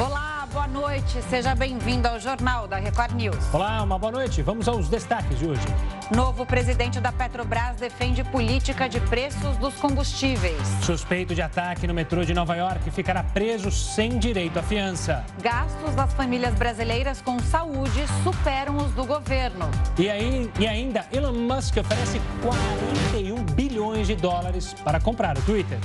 Olá, boa noite. Seja bem-vindo ao Jornal da Record News. Olá, uma boa noite. Vamos aos destaques de hoje. Novo presidente da Petrobras defende política de preços dos combustíveis. Suspeito de ataque no metrô de Nova York ficará preso sem direito à fiança. Gastos das famílias brasileiras com saúde superam os do governo. E, aí, e ainda, Elon Musk oferece 41 bilhões de dólares para comprar o Twitter.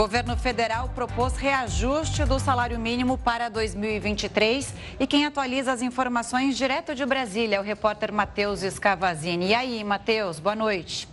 Governo federal propôs reajuste do salário mínimo para 2023 e quem atualiza as informações direto de Brasília é o repórter Matheus Escavazini. E aí, Matheus, boa noite.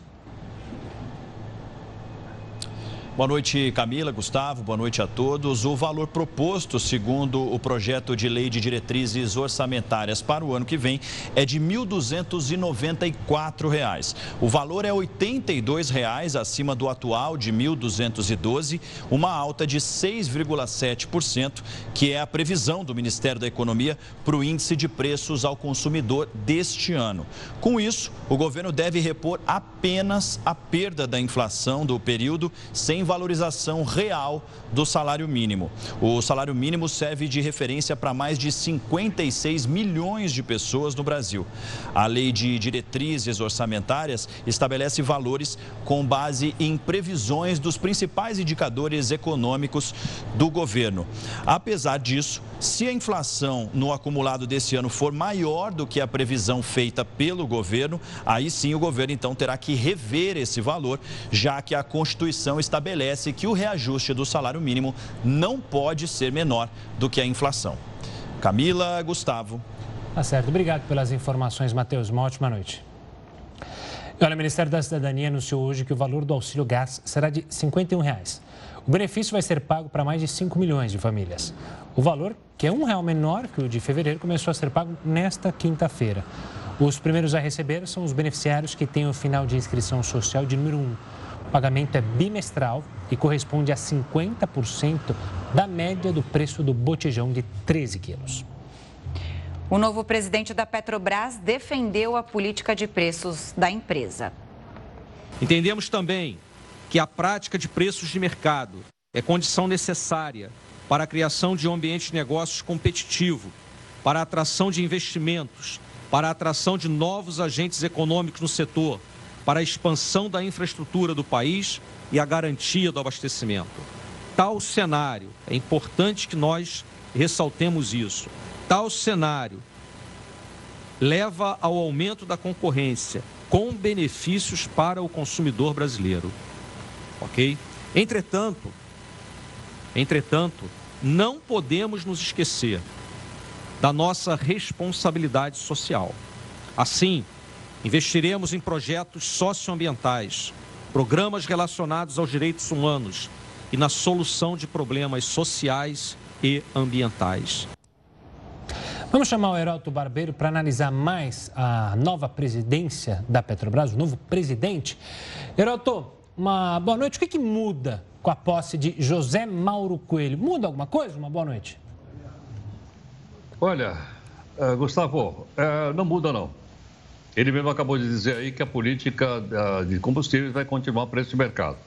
Boa noite, Camila, Gustavo, boa noite a todos. O valor proposto, segundo o projeto de lei de diretrizes orçamentárias para o ano que vem, é de R$ 1.294. O valor é 82 reais acima do atual de R$ 1.212, uma alta de 6,7%, que é a previsão do Ministério da Economia para o índice de preços ao consumidor deste ano. Com isso, o governo deve repor apenas a perda da inflação do período sem valorização real do salário mínimo. O salário mínimo serve de referência para mais de 56 milhões de pessoas no Brasil. A lei de diretrizes orçamentárias estabelece valores com base em previsões dos principais indicadores econômicos do governo. Apesar disso, se a inflação no acumulado desse ano for maior do que a previsão feita pelo governo, aí sim o governo então terá que rever esse valor, já que a Constituição estabelece estabelece que o reajuste do salário mínimo não pode ser menor do que a inflação. Camila, Gustavo. Tá certo. Obrigado pelas informações, Matheus. Uma ótima noite. Olha, o Ministério da Cidadania anunciou hoje que o valor do auxílio gás será de 51 reais. O benefício vai ser pago para mais de 5 milhões de famílias. O valor, que é um real menor que o de fevereiro, começou a ser pago nesta quinta-feira. Os primeiros a receber são os beneficiários que têm o final de inscrição social de número 1. O pagamento é bimestral e corresponde a 50% da média do preço do botijão de 13 quilos. O novo presidente da Petrobras defendeu a política de preços da empresa. Entendemos também que a prática de preços de mercado é condição necessária para a criação de um ambiente de negócios competitivo, para a atração de investimentos, para a atração de novos agentes econômicos no setor para a expansão da infraestrutura do país e a garantia do abastecimento. Tal cenário, é importante que nós ressaltemos isso, tal cenário leva ao aumento da concorrência com benefícios para o consumidor brasileiro. Ok? Entretanto, entretanto, não podemos nos esquecer da nossa responsabilidade social. Assim, Investiremos em projetos socioambientais, programas relacionados aos direitos humanos e na solução de problemas sociais e ambientais. Vamos chamar o Heroto Barbeiro para analisar mais a nova presidência da Petrobras, o novo presidente. Heroto, uma boa noite. O que, que muda com a posse de José Mauro Coelho? Muda alguma coisa? Uma boa noite. Olha, uh, Gustavo, uh, não muda não. Ele mesmo acabou de dizer aí que a política ah, de combustíveis vai continuar preço de mercado.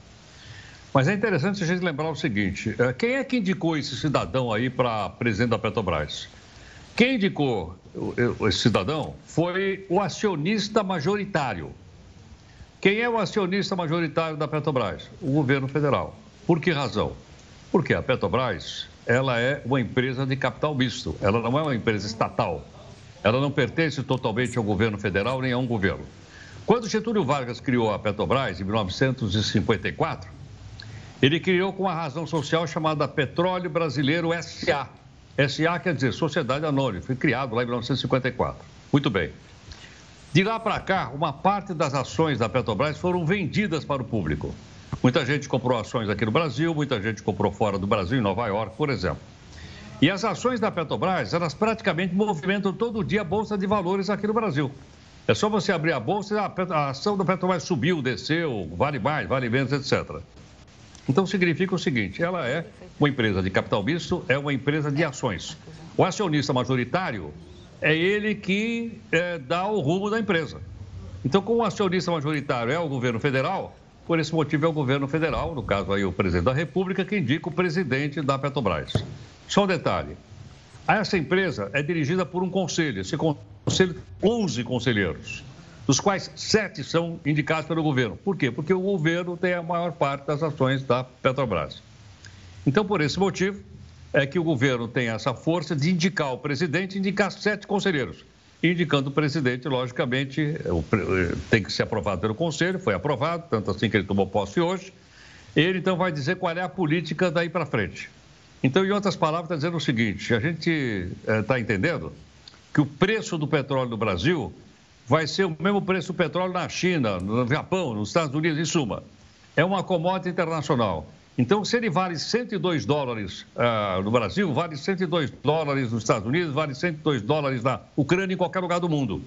Mas é interessante a gente lembrar o seguinte: eh, quem é que indicou esse cidadão aí para presidente da Petrobras? Quem indicou esse cidadão foi o acionista majoritário. Quem é o acionista majoritário da Petrobras? O governo federal. Por que razão? Porque a Petrobras ela é uma empresa de capital misto, ela não é uma empresa estatal. Ela não pertence totalmente ao governo federal nem a um governo. Quando Getúlio Vargas criou a Petrobras, em 1954, ele criou com uma razão social chamada Petróleo Brasileiro SA. SA quer dizer Sociedade Anônima, foi criado lá em 1954. Muito bem. De lá para cá, uma parte das ações da Petrobras foram vendidas para o público. Muita gente comprou ações aqui no Brasil, muita gente comprou fora do Brasil, em Nova York, por exemplo. E as ações da Petrobras, elas praticamente movimentam todo dia a Bolsa de Valores aqui no Brasil. É só você abrir a bolsa e a, ação da Petrobras subiu, desceu, vale mais, vale menos, etc. Então significa o seguinte: ela é uma empresa de capital misto, é uma empresa de ações. O acionista majoritário é ele que é, dá o rumo da empresa. Então, como o acionista majoritário é o governo federal, por esse motivo é o governo federal, no caso aí o presidente da República, que indica o presidente da Petrobras. Só um detalhe: essa empresa é dirigida por um conselho. Esse conselho, 11 conselheiros, dos quais sete são indicados pelo governo. Por quê? Porque o governo tem a maior parte das ações da Petrobras. Então, por esse motivo, é que o governo tem essa força de indicar o presidente, indicar sete conselheiros. Indicando o presidente, logicamente, tem que ser aprovado pelo Conselho, foi aprovado, tanto assim que ele tomou posse hoje. Ele então vai dizer qual é a política daí para frente. Então, em outras palavras, está dizendo o seguinte: a gente está eh, entendendo que o preço do petróleo no Brasil vai ser o mesmo preço do petróleo na China, no Japão, nos Estados Unidos, em suma. É uma commodity internacional. Então, se ele vale 102 dólares uh, no Brasil, vale 102 dólares nos Estados Unidos, vale 102 dólares na Ucrânia, em qualquer lugar do mundo.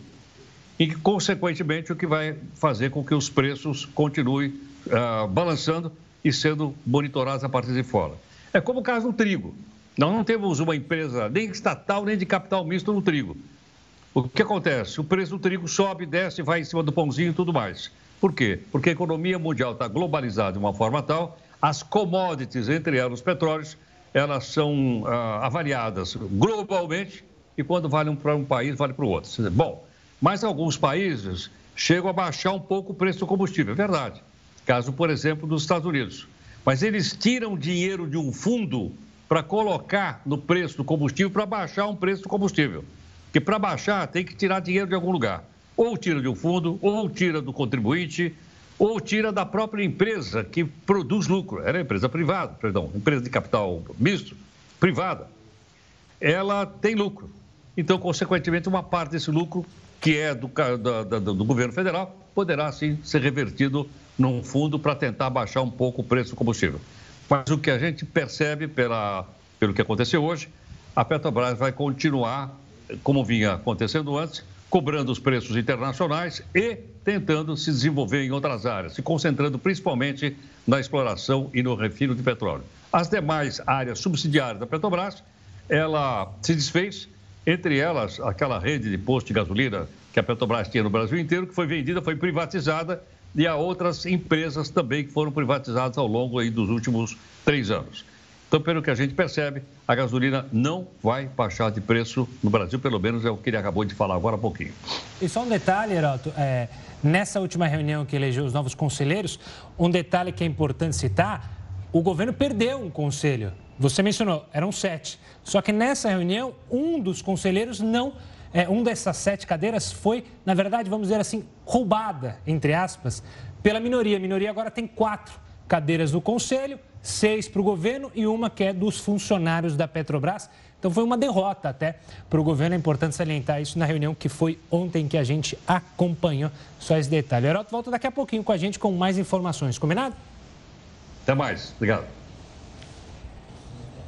E, consequentemente, o que vai fazer com que os preços continuem uh, balançando e sendo monitorados a partir de fora. É como o caso do trigo. Nós não temos uma empresa nem estatal, nem de capital misto no trigo. O que acontece? O preço do trigo sobe, desce, vai em cima do pãozinho e tudo mais. Por quê? Porque a economia mundial está globalizada de uma forma tal as commodities, entre elas os petróleos, elas são ah, avaliadas globalmente e quando valem para um país, vale para o outro. Bom, mas alguns países chegam a baixar um pouco o preço do combustível, é verdade. Caso, por exemplo, dos Estados Unidos. Mas eles tiram dinheiro de um fundo para colocar no preço do combustível para baixar um preço do combustível. Porque para baixar tem que tirar dinheiro de algum lugar. Ou tira de um fundo, ou tira do contribuinte, ou tira da própria empresa que produz lucro. Era empresa privada, perdão, empresa de capital misto, privada. Ela tem lucro. Então, consequentemente, uma parte desse lucro, que é do, do, do governo federal, poderá sim ser revertido num fundo para tentar baixar um pouco o preço do combustível. Mas o que a gente percebe pela, pelo que aconteceu hoje, a Petrobras vai continuar, como vinha acontecendo antes, cobrando os preços internacionais e tentando se desenvolver em outras áreas, se concentrando principalmente na exploração e no refino de petróleo. As demais áreas subsidiárias da Petrobras, ela se desfez, entre elas aquela rede de posto de gasolina que a Petrobras tinha no Brasil inteiro, que foi vendida, foi privatizada, e há outras empresas também que foram privatizadas ao longo dos últimos três anos. Então, pelo que a gente percebe, a gasolina não vai baixar de preço no Brasil, pelo menos é o que ele acabou de falar agora há pouquinho. E só um detalhe, Heroto, é, nessa última reunião que elegeu os novos conselheiros, um detalhe que é importante citar, o governo perdeu um conselho. Você mencionou, eram sete. Só que nessa reunião, um dos conselheiros não, é, um dessas sete cadeiras foi, na verdade, vamos dizer assim, roubada, entre aspas, pela minoria. A minoria agora tem quatro cadeiras no conselho seis para o governo e uma que é dos funcionários da Petrobras. Então foi uma derrota até para o governo. É importante salientar isso na reunião que foi ontem que a gente acompanhou. Só esse detalhe. O Heroto volta daqui a pouquinho com a gente com mais informações. Combinado? Até mais. Obrigado.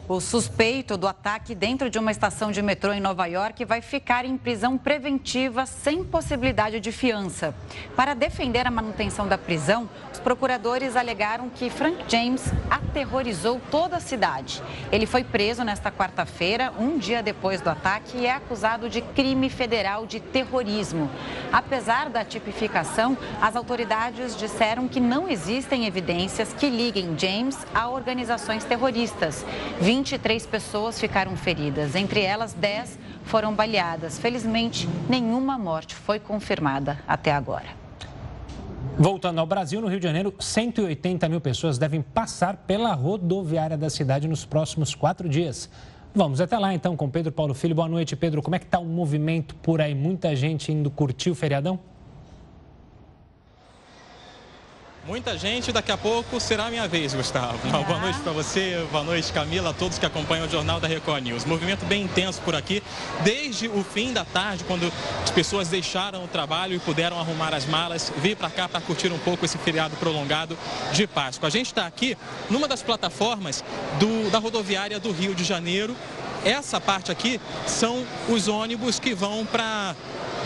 O suspeito do ataque dentro de uma estação de metrô em Nova York vai ficar em prisão preventiva sem possibilidade de fiança. Para defender a manutenção da prisão, os procuradores alegaram que Frank James aterrorizou toda a cidade. Ele foi preso nesta quarta-feira, um dia depois do ataque, e é acusado de crime federal de terrorismo. Apesar da tipificação, as autoridades disseram que não existem evidências que liguem James a organizações terroristas. 23 pessoas ficaram feridas, entre elas 10 foram baleadas. Felizmente, nenhuma morte foi confirmada até agora. Voltando ao Brasil, no Rio de Janeiro, 180 mil pessoas devem passar pela rodoviária da cidade nos próximos quatro dias. Vamos até lá então com Pedro Paulo Filho. Boa noite, Pedro. Como é que está o movimento por aí? Muita gente indo curtir o feriadão? Muita gente, daqui a pouco será a minha vez, Gustavo. Uma boa noite para você, boa noite, Camila, a todos que acompanham o Jornal da Record News. Movimento bem intenso por aqui, desde o fim da tarde, quando as pessoas deixaram o trabalho e puderam arrumar as malas, vir para cá para curtir um pouco esse feriado prolongado de Páscoa. A gente está aqui numa das plataformas do, da rodoviária do Rio de Janeiro. Essa parte aqui são os ônibus que vão para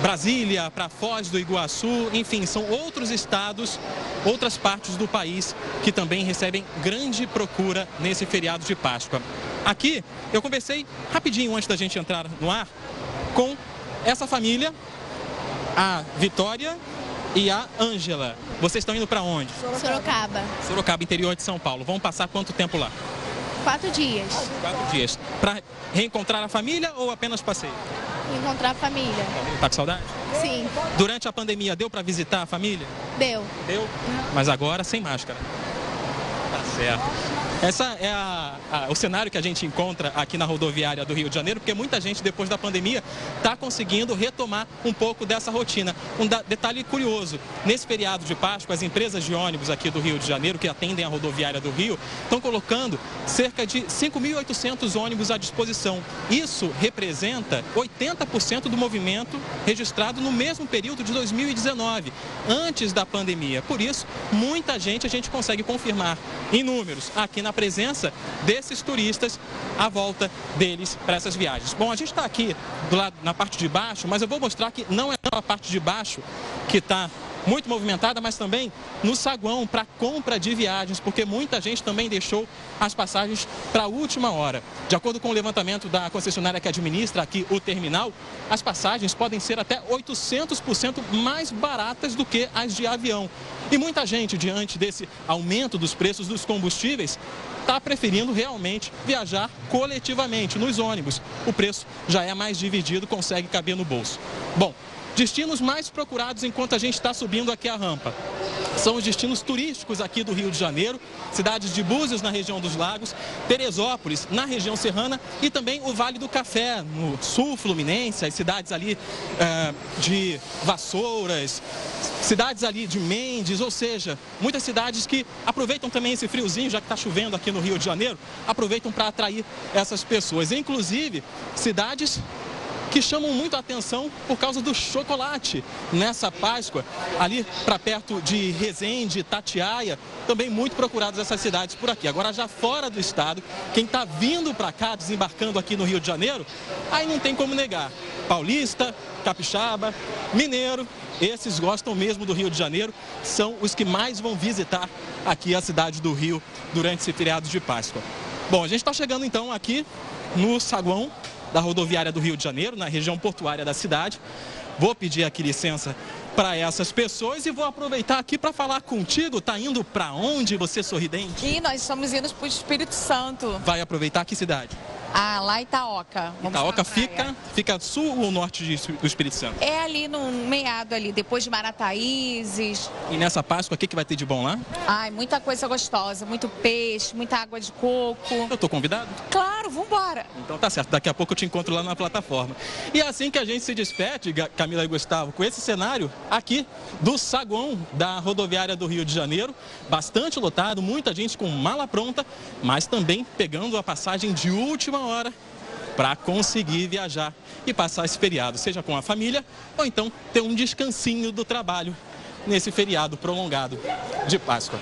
Brasília, para Foz do Iguaçu, enfim, são outros estados outras partes do país que também recebem grande procura nesse feriado de Páscoa. Aqui eu conversei rapidinho antes da gente entrar no ar com essa família, a Vitória e a Ângela. Vocês estão indo para onde? Sorocaba. Sorocaba, interior de São Paulo. Vão passar quanto tempo lá? Quatro dias. Quatro dias. Para reencontrar a família ou apenas passeio? Encontrar a família. Tá com saudade? Sim, Durante a pandemia, deu para visitar a família? deu. Deu. Mas agora sem máscara. Tá certo. Essa é a- a- o cenário que a gente encontra aqui na rodoviária do Rio de Janeiro, porque muita gente, depois da pandemia, está conseguindo retomar um pouco dessa rotina. Um da- detalhe curioso: nesse feriado de Páscoa, as empresas de ônibus aqui do Rio de Janeiro, que atendem a rodoviária do Rio, estão colocando cerca de 5.800 ônibus à disposição. Isso representa 80% do movimento registrado no mesmo período de 2019, antes da pandemia. Por isso, muita gente a gente consegue confirmar em números aqui na presença desses turistas à volta deles para essas viagens. Bom, a gente está aqui do lado, na parte de baixo, mas eu vou mostrar que não é a parte de baixo que está muito movimentada, mas também no saguão para compra de viagens, porque muita gente também deixou as passagens para a última hora. De acordo com o levantamento da concessionária que administra aqui o terminal, as passagens podem ser até 800% mais baratas do que as de avião. E muita gente, diante desse aumento dos preços dos combustíveis, está preferindo realmente viajar coletivamente nos ônibus. O preço já é mais dividido, consegue caber no bolso. Bom, Destinos mais procurados enquanto a gente está subindo aqui a rampa. São os destinos turísticos aqui do Rio de Janeiro, cidades de Búzios, na região dos Lagos, Teresópolis, na região serrana, e também o Vale do Café, no sul fluminense, as cidades ali eh, de Vassouras, cidades ali de Mendes, ou seja, muitas cidades que aproveitam também esse friozinho, já que está chovendo aqui no Rio de Janeiro, aproveitam para atrair essas pessoas. Inclusive, cidades que chamam muito a atenção por causa do chocolate nessa Páscoa, ali para perto de Resende, Tatiaia, também muito procuradas essas cidades por aqui. Agora já fora do estado, quem está vindo para cá, desembarcando aqui no Rio de Janeiro, aí não tem como negar. Paulista, Capixaba, Mineiro, esses gostam mesmo do Rio de Janeiro, são os que mais vão visitar aqui a cidade do Rio durante esse feriado de Páscoa. Bom, a gente está chegando então aqui no saguão da rodoviária do Rio de Janeiro, na região portuária da cidade. Vou pedir aqui licença para essas pessoas e vou aproveitar aqui para falar contigo. Tá indo para onde, você sorridente? E nós estamos indo para o Espírito Santo. Vai aproveitar que cidade? Ah, lá Itaoca. Vamos Itaoca fica, fica sul ou norte de- do Espírito Santo? É ali no meado ali, depois de Marataízes. E nessa Páscoa, o que, que vai ter de bom lá? Ai, muita coisa gostosa, muito peixe, muita água de coco. Eu tô convidado? Claro, vambora. Então tá certo, daqui a pouco eu te encontro lá na plataforma. E é assim que a gente se despede, Camila e Gustavo, com esse cenário aqui do saguão da rodoviária do Rio de Janeiro, bastante lotado, muita gente com mala pronta, mas também pegando a passagem de última hora para conseguir viajar e passar esse feriado, seja com a família ou então ter um descansinho do trabalho nesse feriado prolongado de Páscoa.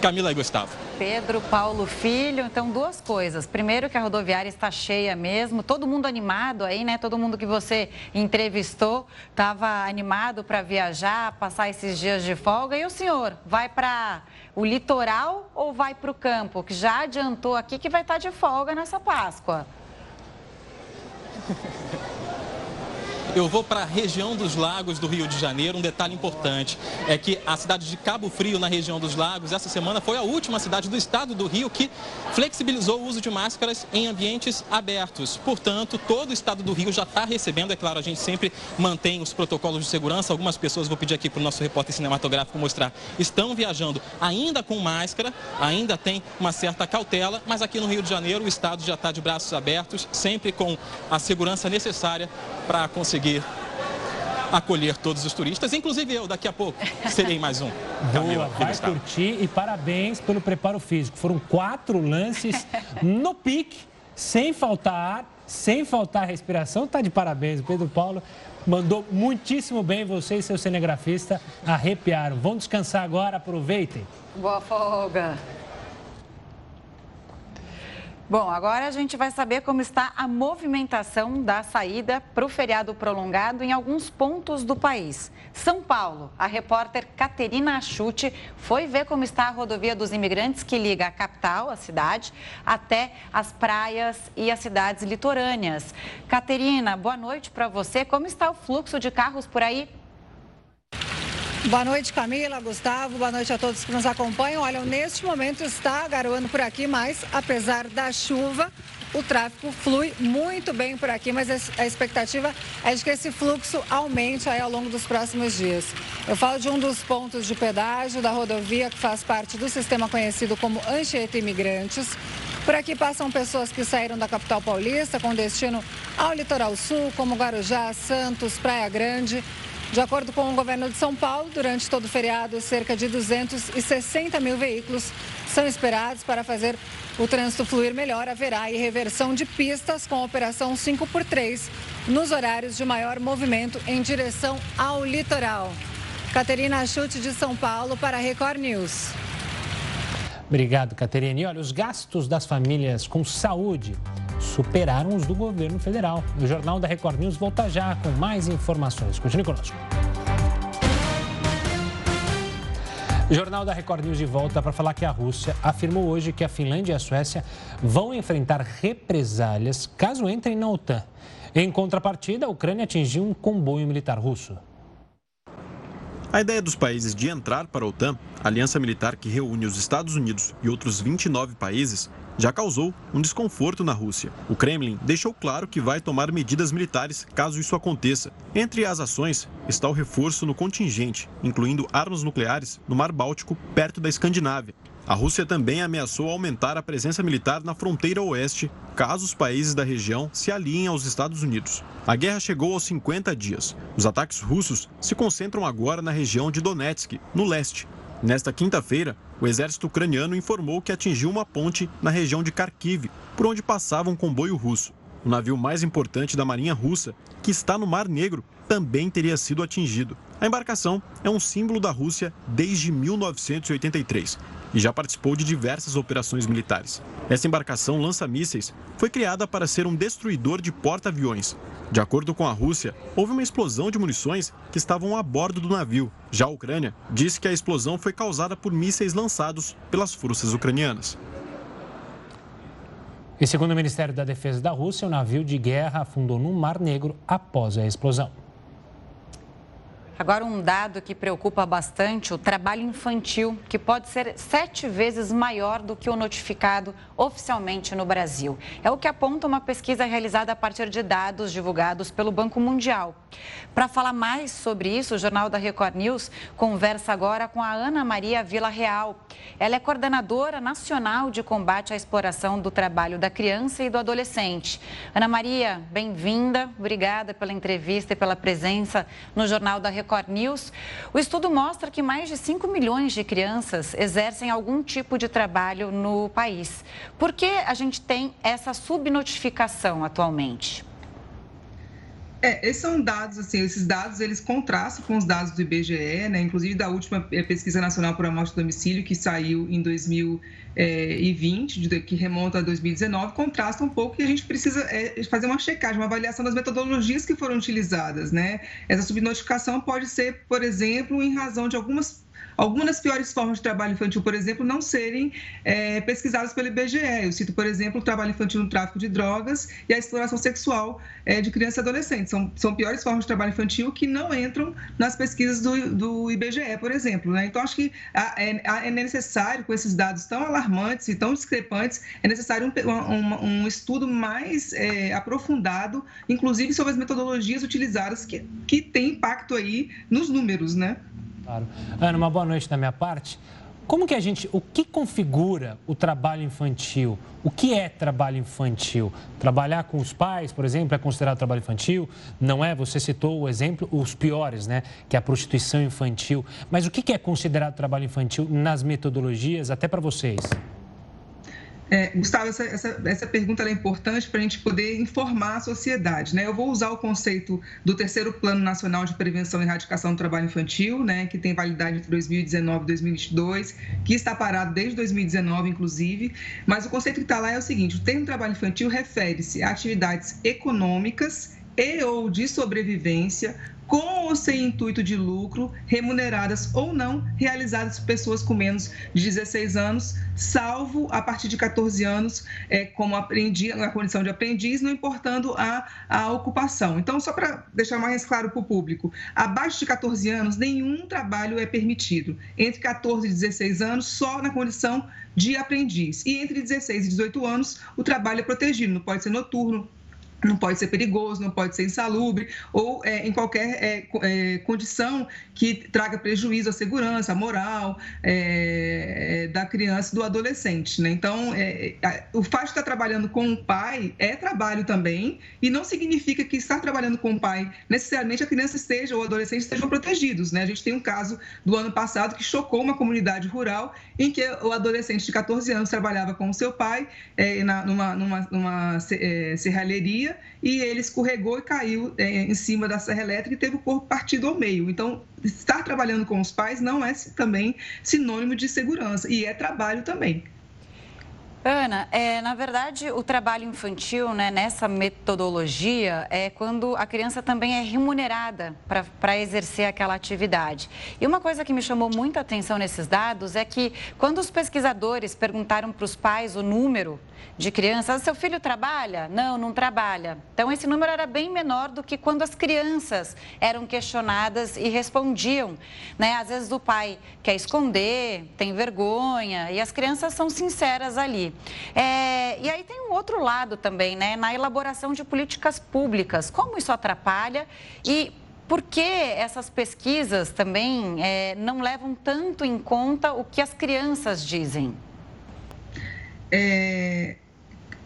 Camila e Gustavo. Pedro Paulo Filho, então duas coisas. Primeiro que a rodoviária está cheia mesmo, todo mundo animado aí, né? Todo mundo que você entrevistou estava animado para viajar, passar esses dias de folga. E o senhor, vai para o litoral ou vai para o campo? Que já adiantou aqui que vai estar de folga nessa Páscoa. Eu vou para a região dos lagos do Rio de Janeiro. Um detalhe importante é que a cidade de Cabo Frio, na região dos lagos, essa semana foi a última cidade do estado do Rio que flexibilizou o uso de máscaras em ambientes abertos. Portanto, todo o estado do Rio já está recebendo. É claro, a gente sempre mantém os protocolos de segurança. Algumas pessoas, vou pedir aqui para o nosso repórter cinematográfico mostrar, estão viajando ainda com máscara, ainda tem uma certa cautela, mas aqui no Rio de Janeiro o estado já está de braços abertos, sempre com a segurança necessária para conseguir acolher todos os turistas, inclusive eu, daqui a pouco serei mais um. Camila Boa, vai curtir e parabéns pelo preparo físico. Foram quatro lances no pique, sem faltar ar, sem faltar respiração. Tá de parabéns, Pedro Paulo mandou muitíssimo bem. Você e seu cinegrafista arrepiaram. Vão descansar agora, aproveitem. Boa folga. Bom, agora a gente vai saber como está a movimentação da saída para o feriado prolongado em alguns pontos do país. São Paulo, a repórter Caterina Achute foi ver como está a rodovia dos imigrantes que liga a capital, a cidade, até as praias e as cidades litorâneas. Caterina, boa noite para você. Como está o fluxo de carros por aí? Boa noite, Camila, Gustavo, boa noite a todos que nos acompanham. Olha, neste momento está garoando por aqui, mas apesar da chuva, o tráfego flui muito bem por aqui, mas a expectativa é de que esse fluxo aumente aí ao longo dos próximos dias. Eu falo de um dos pontos de pedágio da rodovia que faz parte do sistema conhecido como Anchieta Imigrantes. Por aqui passam pessoas que saíram da capital paulista com destino ao litoral sul, como Guarujá, Santos, Praia Grande. De acordo com o governo de São Paulo, durante todo o feriado, cerca de 260 mil veículos são esperados para fazer o trânsito fluir melhor. Haverá reversão de pistas com a operação 5x3 nos horários de maior movimento em direção ao litoral. Caterina Chute de São Paulo para a Record News. Obrigado, Caterina. E olha, os gastos das famílias com saúde superaram os do governo federal. O Jornal da Record News volta já com mais informações. Continue conosco. Jornal da Record News de volta para falar que a Rússia afirmou hoje que a Finlândia e a Suécia vão enfrentar represálias caso entrem na OTAN. Em contrapartida, a Ucrânia atingiu um comboio militar russo. A ideia dos países de entrar para a OTAN, aliança militar que reúne os Estados Unidos e outros 29 países, já causou um desconforto na Rússia. O Kremlin deixou claro que vai tomar medidas militares caso isso aconteça. Entre as ações está o reforço no contingente, incluindo armas nucleares no Mar Báltico, perto da Escandinávia. A Rússia também ameaçou aumentar a presença militar na fronteira oeste, caso os países da região se alinhem aos Estados Unidos. A guerra chegou aos 50 dias. Os ataques russos se concentram agora na região de Donetsk, no leste, Nesta quinta-feira, o exército ucraniano informou que atingiu uma ponte na região de Kharkiv, por onde passava um comboio russo. O navio mais importante da Marinha Russa, que está no Mar Negro, também teria sido atingido. A embarcação é um símbolo da Rússia desde 1983 e já participou de diversas operações militares. Essa embarcação lança-mísseis foi criada para ser um destruidor de porta-aviões. De acordo com a Rússia, houve uma explosão de munições que estavam a bordo do navio. Já a Ucrânia disse que a explosão foi causada por mísseis lançados pelas forças ucranianas. E segundo o Ministério da Defesa da Rússia, o navio de guerra afundou no Mar Negro após a explosão. Agora, um dado que preocupa bastante: o trabalho infantil, que pode ser sete vezes maior do que o notificado oficialmente no Brasil. É o que aponta uma pesquisa realizada a partir de dados divulgados pelo Banco Mundial. Para falar mais sobre isso, o Jornal da Record News conversa agora com a Ana Maria Vila Real. Ela é coordenadora nacional de combate à exploração do trabalho da criança e do adolescente. Ana Maria, bem-vinda. Obrigada pela entrevista e pela presença no Jornal da Record Record News, o estudo mostra que mais de 5 milhões de crianças exercem algum tipo de trabalho no país. Por que a gente tem essa subnotificação atualmente? É, esses são dados, assim, esses dados eles contrastam com os dados do IBGE, né? inclusive da última é, pesquisa nacional por amostra de domicílio, que saiu em 2020, que remonta a 2019, contrasta um pouco e a gente precisa é, fazer uma checagem, uma avaliação das metodologias que foram utilizadas. Né? Essa subnotificação pode ser, por exemplo, em razão de algumas algumas das piores formas de trabalho infantil, por exemplo, não serem é, pesquisadas pelo IBGE. Eu cito, por exemplo, o trabalho infantil no tráfico de drogas e a exploração sexual é, de crianças e adolescentes. São, são piores formas de trabalho infantil que não entram nas pesquisas do, do IBGE, por exemplo. Né? Então, acho que é, é, necessário, com esses dados tão alarmantes e tão discrepantes, é necessário um, um, um estudo mais é, aprofundado, inclusive sobre as metodologias utilizadas que, que têm impacto aí nos números, né? Claro. Ana, uma boa noite da minha parte. Como que a gente, o que configura o trabalho infantil? O que é trabalho infantil? Trabalhar com os pais, por exemplo, é considerado trabalho infantil? Não é? Você citou o exemplo, os piores, né? Que é a prostituição infantil. Mas o que é considerado trabalho infantil nas metodologias, até para vocês? É, Gustavo, essa, essa, essa pergunta é importante para a gente poder informar a sociedade. Né? Eu vou usar o conceito do terceiro Plano Nacional de Prevenção e Erradicação do Trabalho Infantil, né, que tem validade entre 2019 e 2022, que está parado desde 2019, inclusive. Mas o conceito que está lá é o seguinte: o termo trabalho infantil refere-se a atividades econômicas e ou de sobrevivência com ou sem intuito de lucro, remuneradas ou não, realizadas por pessoas com menos de 16 anos, salvo a partir de 14 anos, é, como aprendiz, na condição de aprendiz, não importando a, a ocupação. Então, só para deixar mais claro para o público, abaixo de 14 anos, nenhum trabalho é permitido. Entre 14 e 16 anos, só na condição de aprendiz. E entre 16 e 18 anos, o trabalho é protegido, não pode ser noturno, não pode ser perigoso, não pode ser insalubre ou é, em qualquer é, é, condição que traga prejuízo à segurança, à moral é, é, da criança e do adolescente. Né? Então, é, o fato de estar trabalhando com o pai é trabalho também e não significa que estar trabalhando com o pai necessariamente a criança esteja ou o adolescente estejam protegidos. Né? A gente tem um caso do ano passado que chocou uma comunidade rural em que o adolescente de 14 anos trabalhava com o seu pai na, numa, numa, numa serralheria e ele escorregou e caiu é, em cima da serra elétrica e teve o corpo partido ao meio. Então, estar trabalhando com os pais não é também sinônimo de segurança e é trabalho também. Ana, é, na verdade, o trabalho infantil, né, nessa metodologia, é quando a criança também é remunerada para exercer aquela atividade. E uma coisa que me chamou muita atenção nesses dados é que, quando os pesquisadores perguntaram para os pais o número de crianças, seu filho trabalha? Não, não trabalha. Então, esse número era bem menor do que quando as crianças eram questionadas e respondiam. Né? Às vezes, o pai quer esconder, tem vergonha, e as crianças são sinceras ali. É, e aí tem um outro lado também, né? Na elaboração de políticas públicas. Como isso atrapalha e por que essas pesquisas também é, não levam tanto em conta o que as crianças dizem? É,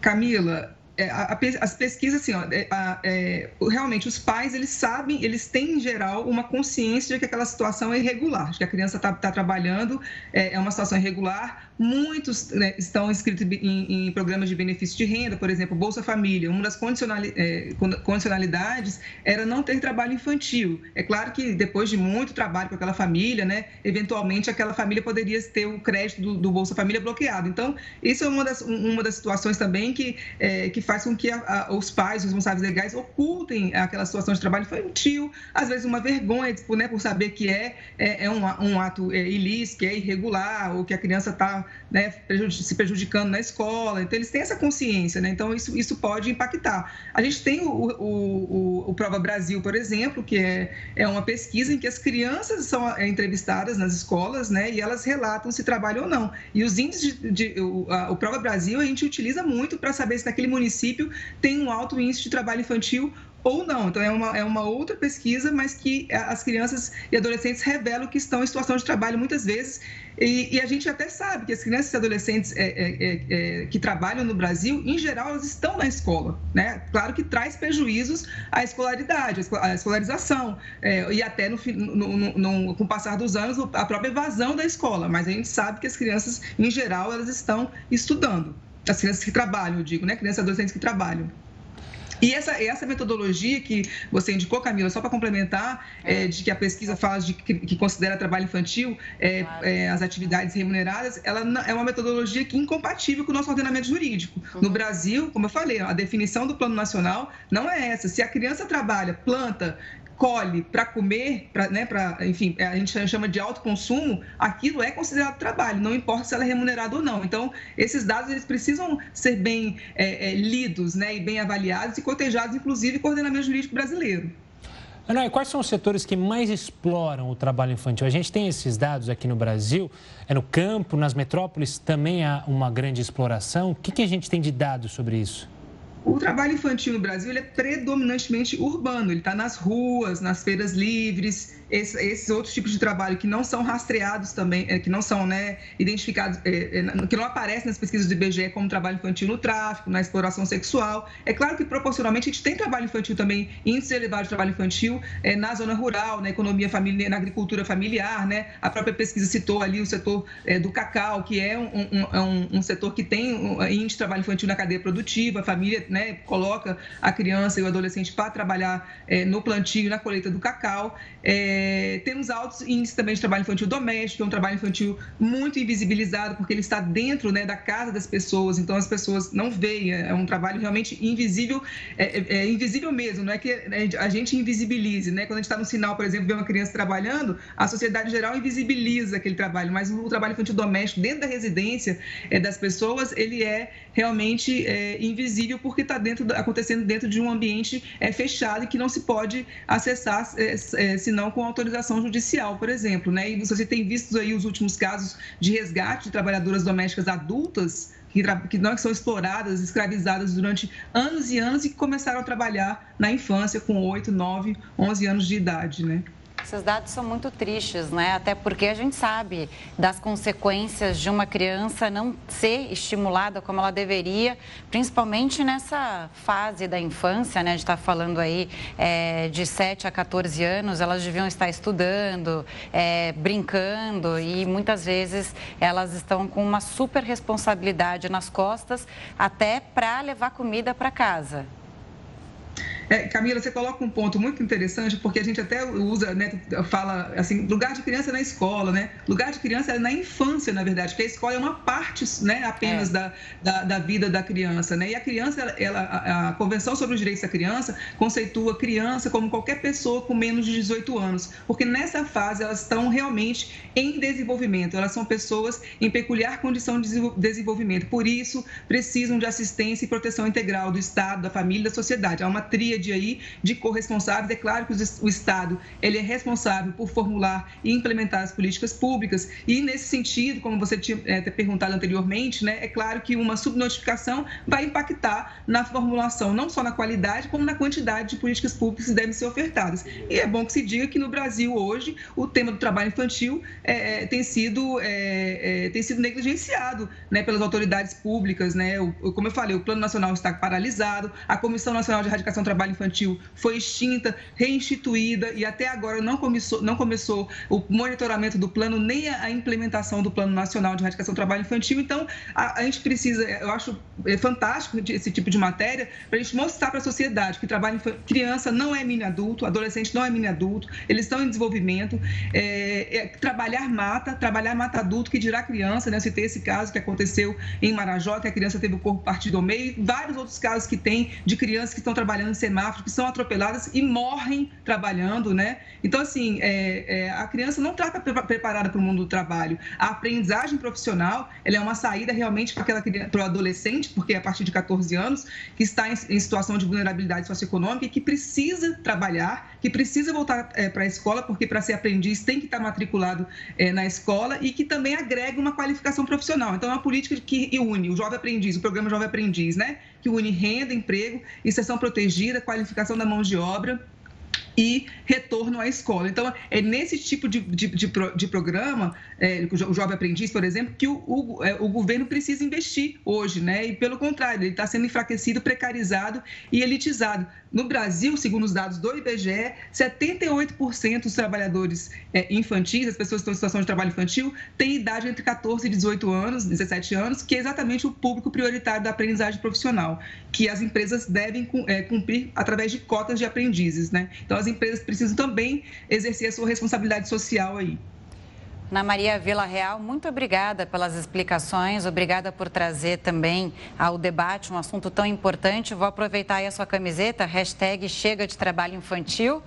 Camila, é, a, a, as pesquisas, assim, ó, é, a, é, realmente os pais, eles sabem, eles têm em geral uma consciência de que aquela situação é irregular, de que a criança está tá trabalhando, é, é, uma situação irregular, Muitos né, estão inscritos em, em, programas de benefício de renda, por exemplo, Bolsa Família. Uma das é, condicionalidades era não ter trabalho infantil. É claro que depois de muito trabalho com aquela família, né, eventualmente aquela família poderia ter o crédito do, do Bolsa Família bloqueado. Então, isso é uma das, uma das situações também que, é, que faz com que a, a, os pais, os responsáveis legais, ocultem aquela situação de trabalho infantil, às vezes uma vergonha tipo, né, por saber que é, é, é um, um, ato é, ilícito, que é irregular, ou que a criança está né, se prejudicando na escola. Então, eles têm essa consciência, né? Então, isso, isso pode impactar. A gente tem o, o, o, Prova Brasil, por exemplo, que é, é uma pesquisa em que as crianças são é, entrevistadas nas escolas, né? E elas relatam se trabalham ou não. E os índices de, de o, a, o Prova Brasil a gente utiliza muito para saber se naquele município tem um alto índice de trabalho infantil ou não. Então, é uma, é uma outra pesquisa, mas que as crianças e adolescentes revelam que estão em situação de trabalho muitas vezes. E, e a gente até sabe que as crianças e adolescentes é, é, é, é que trabalham no Brasil, em geral, elas estão na escola. Né? Claro que traz prejuízos à escolaridade, à escolarização, é, e até no, no, no, com o passar dos anos, a própria evasão da escola. Mas a gente sabe que as crianças, em geral, elas estão estudando. As crianças que trabalham, eu digo, né? Crianças e adolescentes que trabalham. E essa, essa metodologia que você indicou, Camila, só para complementar, é. É, de que a pesquisa fala de que, que considera trabalho infantil é, claro. É, as atividades remuneradas, ela é uma metodologia que é incompatível com o nosso ordenamento jurídico. Uhum. No Brasil, como eu falei, a definição do plano nacional não é essa. Se a criança trabalha, planta, colhe para comer, para, né, pra, enfim, a gente chama de autoconsumo, aquilo é considerado trabalho, não importa se ela é remunerada ou não. Então, esses dados eles precisam ser bem é, é, lidos né, e bem avaliados e cotejados, inclusive, com o ordenamento jurídico brasileiro. Ana, quais são os setores que mais exploram o trabalho infantil? A gente tem esses dados aqui no Brasil, é no campo, nas metrópoles também há uma grande exploração. O que, que a gente tem de dados sobre isso? O trabalho infantil no Brasil é predominantemente urbano, ele está nas ruas, nas feiras livres, esse, esses outros tipos de trabalho que não são rastreados também, é, que não são né, identificados, é, é, que não aparecem nas pesquisas do IBGE como trabalho infantil no tráfico, na exploração sexual. É claro que proporcionalmente a gente tem trabalho infantil também, índice elevado de trabalho infantil é, na zona rural, na economia familiar, na agricultura familiar, né? A própria pesquisa citou ali o setor é, do cacau, que é um, um, um, setor que tem índice de trabalho infantil na cadeia produtiva, a família né, coloca a criança e o adolescente para trabalhar é, no plantio, na colheita do cacau. É, é, temos altos índices também de trabalho infantil doméstico, é um trabalho infantil muito invisibilizado, porque ele está dentro né, da casa das pessoas, então as pessoas não veem, é, é um trabalho realmente invisível, é, é, é invisível mesmo, não é que a gente invisibilize, né? Quando a gente está no sinal, por exemplo, vê uma criança trabalhando, a sociedade em geral invisibiliza aquele trabalho, mas o trabalho infantil doméstico dentro da residência é, das pessoas, ele é realmente invisível porque está dentro, acontecendo dentro de um ambiente fechado e que não se pode acessar senão com autorização judicial, por exemplo, né? E você tem visto aí os últimos casos de resgate de trabalhadoras domésticas adultas que, que não são exploradas, escravizadas durante anos e anos e que começaram a trabalhar na infância com 8, 9, 11 anos de idade, né? Esses dados são muito tristes, né? Até porque a gente sabe das consequências de uma criança não ser estimulada como ela deveria, principalmente nessa fase da infância, né? A gente está falando aí é, de 7 a 14 anos, elas deviam estar estudando, é, brincando e muitas vezes elas estão com uma super responsabilidade nas costas até para levar comida para casa. É, Camila, você coloca um ponto muito interessante, porque a gente até usa, né, fala assim, lugar de criança é na escola, né? Lugar de criança é na infância, na verdade, porque a escola é uma parte, né, apenas é. da, da, da, vida da criança, né? E a criança, ela, a, a, Convenção sobre os Direitos da Criança conceitua criança como qualquer pessoa com menos de 18 anos, porque nessa fase elas estão realmente em desenvolvimento, elas são pessoas em peculiar condição de desenvolvimento, por isso precisam de assistência e proteção integral do Estado, da família e da sociedade. Há uma tríade tríade aí de corresponsáveis. É claro que o Estado ele é responsável por formular e implementar as políticas públicas e nesse sentido, como você tinha é, perguntado anteriormente, né, é claro que uma subnotificação vai impactar na formulação, não só na qualidade, como na quantidade de políticas públicas que devem ser ofertadas. E é bom que se diga que no Brasil hoje o tema do trabalho infantil é, tem sido é, tem sido negligenciado, né, pelas autoridades públicas, né? O, como eu falei, o Plano Nacional está paralisado, a Comissão Nacional de Erradicação do Trabalho trabalho infantil foi extinta, reinstituída e até agora não começou, não começou o monitoramento do plano nem a implementação do Plano Nacional de Erradicação do Trabalho Infantil. Então, a, a gente precisa, eu acho é fantástico esse tipo de matéria para a gente mostrar para a sociedade que trabalho criança não é mini adulto, adolescente não é mini adulto, eles estão em desenvolvimento. É, é, trabalhar mata, trabalhar mata adulto, que dirá criança, né? Eu citei esse caso que aconteceu em Marajó, que a criança teve o corpo partido ao meio, vários outros casos que tem de crianças que estão trabalhando em que são atropeladas e morrem trabalhando, né? Então, assim, é, é, a criança não está preparada para o mundo do trabalho. A aprendizagem profissional, ela é uma saída realmente para aquela para o adolescente, porque é a partir de 14 anos, que está em, em situação de vulnerabilidade socioeconômica e que precisa trabalhar, que precisa voltar é, para a escola, porque para ser aprendiz tem que estar matriculado é, na escola e que também agrega uma qualificação profissional. Então, é uma política que une o jovem aprendiz, o programa Jovem Aprendiz, né? Que une renda, emprego, inserção protegida, qualificação da mão de obra e retorno à escola. Então, é nesse tipo de, de, de, de programa, é, o Jovem Aprendiz, por exemplo, que o, o, é, o, governo precisa investir hoje, né? E pelo contrário, ele está sendo enfraquecido, precarizado e elitizado. No Brasil, segundo os dados do IBGE, 78% dos trabalhadores é, infantis, as pessoas que estão em situação de trabalho infantil, têm idade entre 14 e 18 anos, 17 anos, que é exatamente o público prioritário da aprendizagem profissional, que as empresas devem é, cumprir através de cotas de aprendizes, né? Então, as empresas precisam também exercer a sua responsabilidade social aí. Ana Maria Vila Real, muito obrigada pelas explicações, obrigada por trazer também ao debate um assunto tão importante. Vou aproveitar aí a sua camiseta, hashtag Chega de Trabalho Infantil.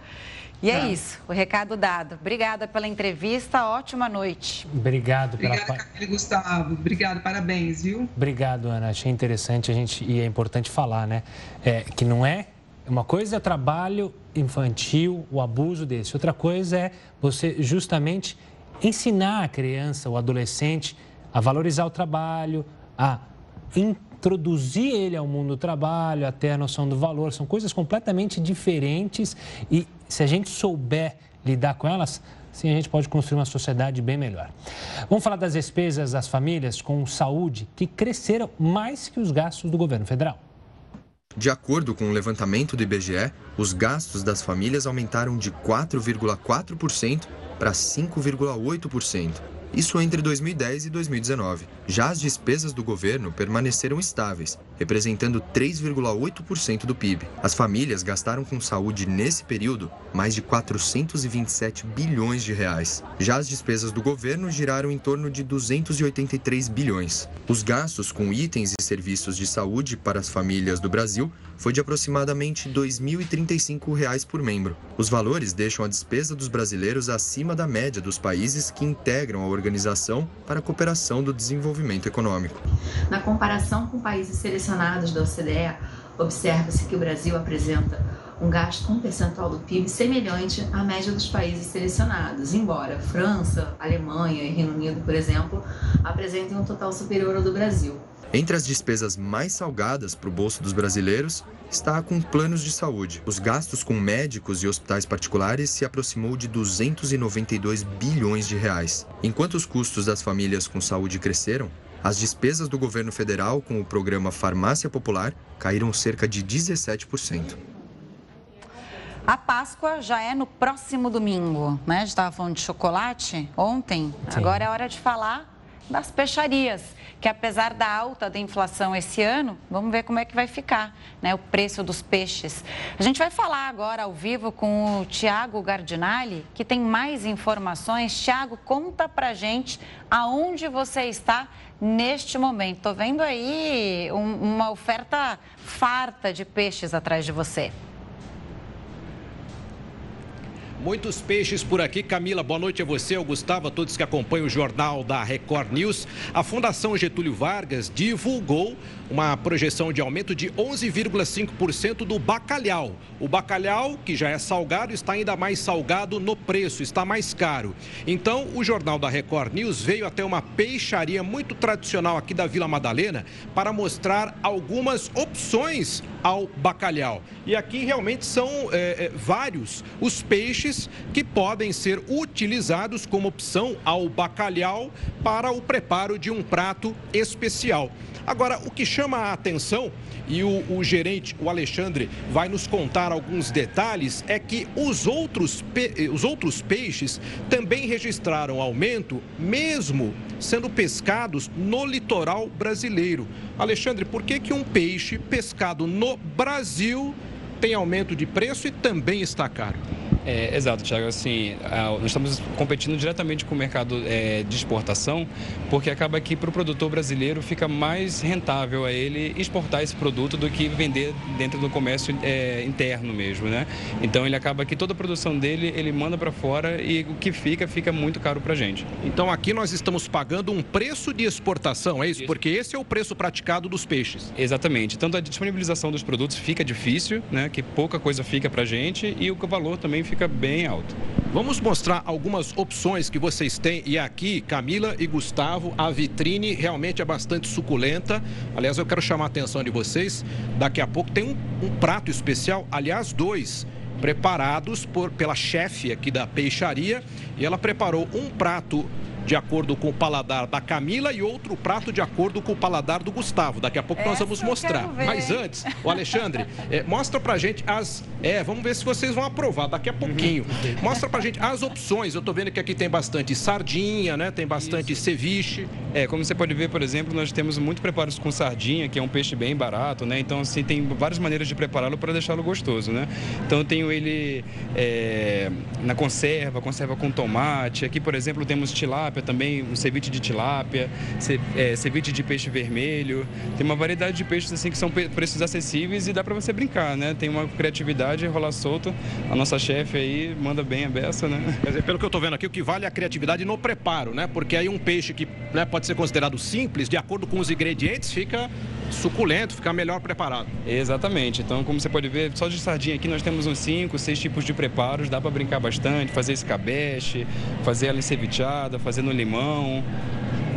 E é, é isso, o recado dado. Obrigada pela entrevista, ótima noite. Obrigado pela... Obrigada, Camila Gustavo. Obrigado, parabéns, viu? Obrigado, Ana. Achei interessante a gente, e é importante falar, né? É, que não é uma coisa é trabalho infantil, o abuso desse. Outra coisa é você justamente ensinar a criança, o adolescente, a valorizar o trabalho, a introduzir ele ao mundo do trabalho, até a noção do valor. São coisas completamente diferentes e se a gente souber lidar com elas, sim a gente pode construir uma sociedade bem melhor. Vamos falar das despesas das famílias com saúde que cresceram mais que os gastos do governo federal. De acordo com o levantamento do IBGE, os gastos das famílias aumentaram de 4,4% para 5,8%. Isso entre 2010 e 2019. Já as despesas do governo permaneceram estáveis, representando 3,8% do PIB. As famílias gastaram com saúde nesse período mais de 427 bilhões de reais. Já as despesas do governo giraram em torno de 283 bilhões. Os gastos com itens e serviços de saúde para as famílias do Brasil foi de aproximadamente R$ 2.035 por membro. Os valores deixam a despesa dos brasileiros acima da média dos países que integram a Organização para a Cooperação do Desenvolvimento Econômico. Na comparação com países selecionados da OCDE, observa-se que o Brasil apresenta um gasto com um percentual do PIB semelhante à média dos países selecionados, embora França, Alemanha e Reino Unido, por exemplo, apresentem um total superior ao do Brasil. Entre as despesas mais salgadas para o bolso dos brasileiros está com planos de saúde. Os gastos com médicos e hospitais particulares se aproximou de 292 bilhões de reais. Enquanto os custos das famílias com saúde cresceram, as despesas do governo federal com o programa Farmácia Popular caíram cerca de 17%. A Páscoa já é no próximo domingo, né? A gente estava falando de chocolate ontem, Sim. agora é hora de falar das peixarias que apesar da alta da inflação esse ano, vamos ver como é que vai ficar né, o preço dos peixes. A gente vai falar agora ao vivo com o Tiago Gardinali, que tem mais informações. Tiago, conta pra gente aonde você está neste momento. Estou vendo aí um, uma oferta farta de peixes atrás de você. Muitos peixes por aqui. Camila, boa noite a você, ao Gustavo, a todos que acompanham o jornal da Record News. A Fundação Getúlio Vargas divulgou uma projeção de aumento de 11,5% do bacalhau. O bacalhau, que já é salgado, está ainda mais salgado no preço, está mais caro. Então, o jornal da Record News veio até uma peixaria muito tradicional aqui da Vila Madalena para mostrar algumas opções ao bacalhau. E aqui realmente são é, é, vários os peixes que podem ser utilizados como opção ao bacalhau para o preparo de um prato especial. Agora, o que chama a atenção, e o, o, gerente, o Alexandre, vai nos contar alguns detalhes, é que os outros, pe... os outros peixes também registraram aumento, mesmo sendo pescados no litoral brasileiro. Alexandre, por que, que um peixe pescado no Brasil tem aumento de preço e também está caro? É, exato, Thiago. Assim, nós estamos competindo diretamente com o mercado é, de exportação, porque acaba que para o produtor brasileiro fica mais rentável a ele exportar esse produto do que vender dentro do comércio é, interno mesmo, né? Então ele acaba que toda a produção dele ele manda para fora e o que fica fica muito caro para a gente. Então aqui nós estamos pagando um preço de exportação, é isso? isso? Porque esse é o preço praticado dos peixes. Exatamente. Tanto a disponibilização dos produtos fica difícil, né? Que pouca coisa fica para a gente e o valor também fica bem alto. Vamos mostrar algumas opções que vocês têm. E aqui, Camila e Gustavo, a vitrine realmente é bastante suculenta. Aliás, eu quero chamar a atenção de vocês. Daqui a pouco tem um, um prato especial, aliás, dois preparados por, pela chefe aqui da peixaria. E ela preparou um prato de acordo com o paladar da Camila e outro prato de acordo com o paladar do Gustavo. Daqui a pouco Essa nós vamos mostrar. Mas antes, o Alexandre, é, mostra pra gente as. É, vamos ver se vocês vão aprovar daqui a pouquinho. Mostra pra gente as opções. Eu tô vendo que aqui tem bastante sardinha, né? Tem bastante Isso. ceviche. É, como você pode ver, por exemplo, nós temos muito preparos com sardinha, que é um peixe bem barato, né? Então, assim, tem várias maneiras de prepará-lo para deixá-lo gostoso, né? Então, eu tenho ele é, na conserva, conserva com tomate. Aqui, por exemplo, temos tilápia tilápia também, um ceviche de tilápia, é, ceviche de peixe vermelho. Tem uma variedade de peixes assim que são preços acessíveis e dá para você brincar, né? Tem uma criatividade, rolar solto. A nossa chefe aí manda bem a beça, né? Quer dizer, pelo que eu estou vendo aqui, o que vale é a criatividade no preparo, né? Porque aí um peixe que né, pode ser considerado simples, de acordo com os ingredientes, fica suculento, fica melhor preparado. Exatamente. Então, como você pode ver, só de sardinha aqui nós temos uns 5, 6 tipos de preparos, dá para brincar bastante, fazer escabeche, fazer ela encevichada, fazer no limão,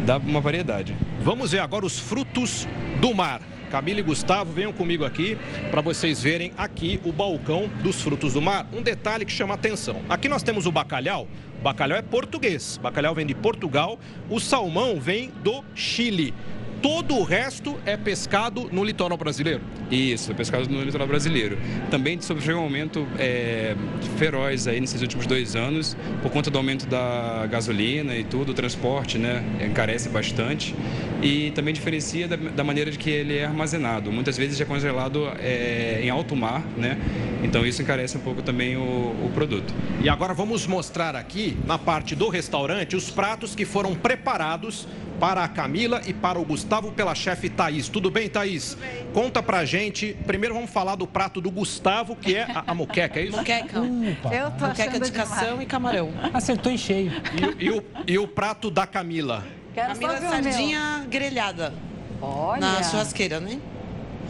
dá uma variedade. Vamos ver agora os frutos do mar. Camila e Gustavo, venham comigo aqui para vocês verem aqui o balcão dos frutos do mar. Um detalhe que chama atenção. Aqui nós temos o bacalhau. O bacalhau é português. O bacalhau vem de Portugal. O salmão vem do Chile todo o resto é pescado no litoral brasileiro? Isso, é pescado no litoral brasileiro. Também sofreu um aumento é, feroz aí nesses últimos dois anos, por conta do aumento da gasolina e tudo, o transporte, né, encarece bastante. E também diferencia da, da maneira de que ele é armazenado. Muitas vezes é congelado é, em alto mar, né? Então isso encarece um pouco também o, o produto. E agora vamos mostrar aqui, na parte do restaurante, os pratos que foram preparados para a Camila e para o Gustavo pela chefe Thaís. Tudo bem, Thaís? Tudo bem. Conta pra gente. Primeiro vamos falar do prato do Gustavo, que é a, a moqueca, é isso? Moqueca. Eu tô moqueca de cação e camarão. Acertou em cheio. E, e, o, e o prato da Camila? Quero Camila sardinha grelhada. Olha. Na churrasqueira, né?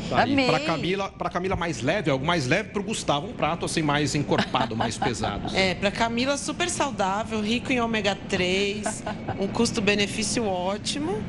Tá Para Camila, para Camila mais leve, algo mais leve para o Gustavo, um prato assim mais encorpado, mais pesado. É, para Camila super saudável, rico em ômega 3, um custo-benefício ótimo.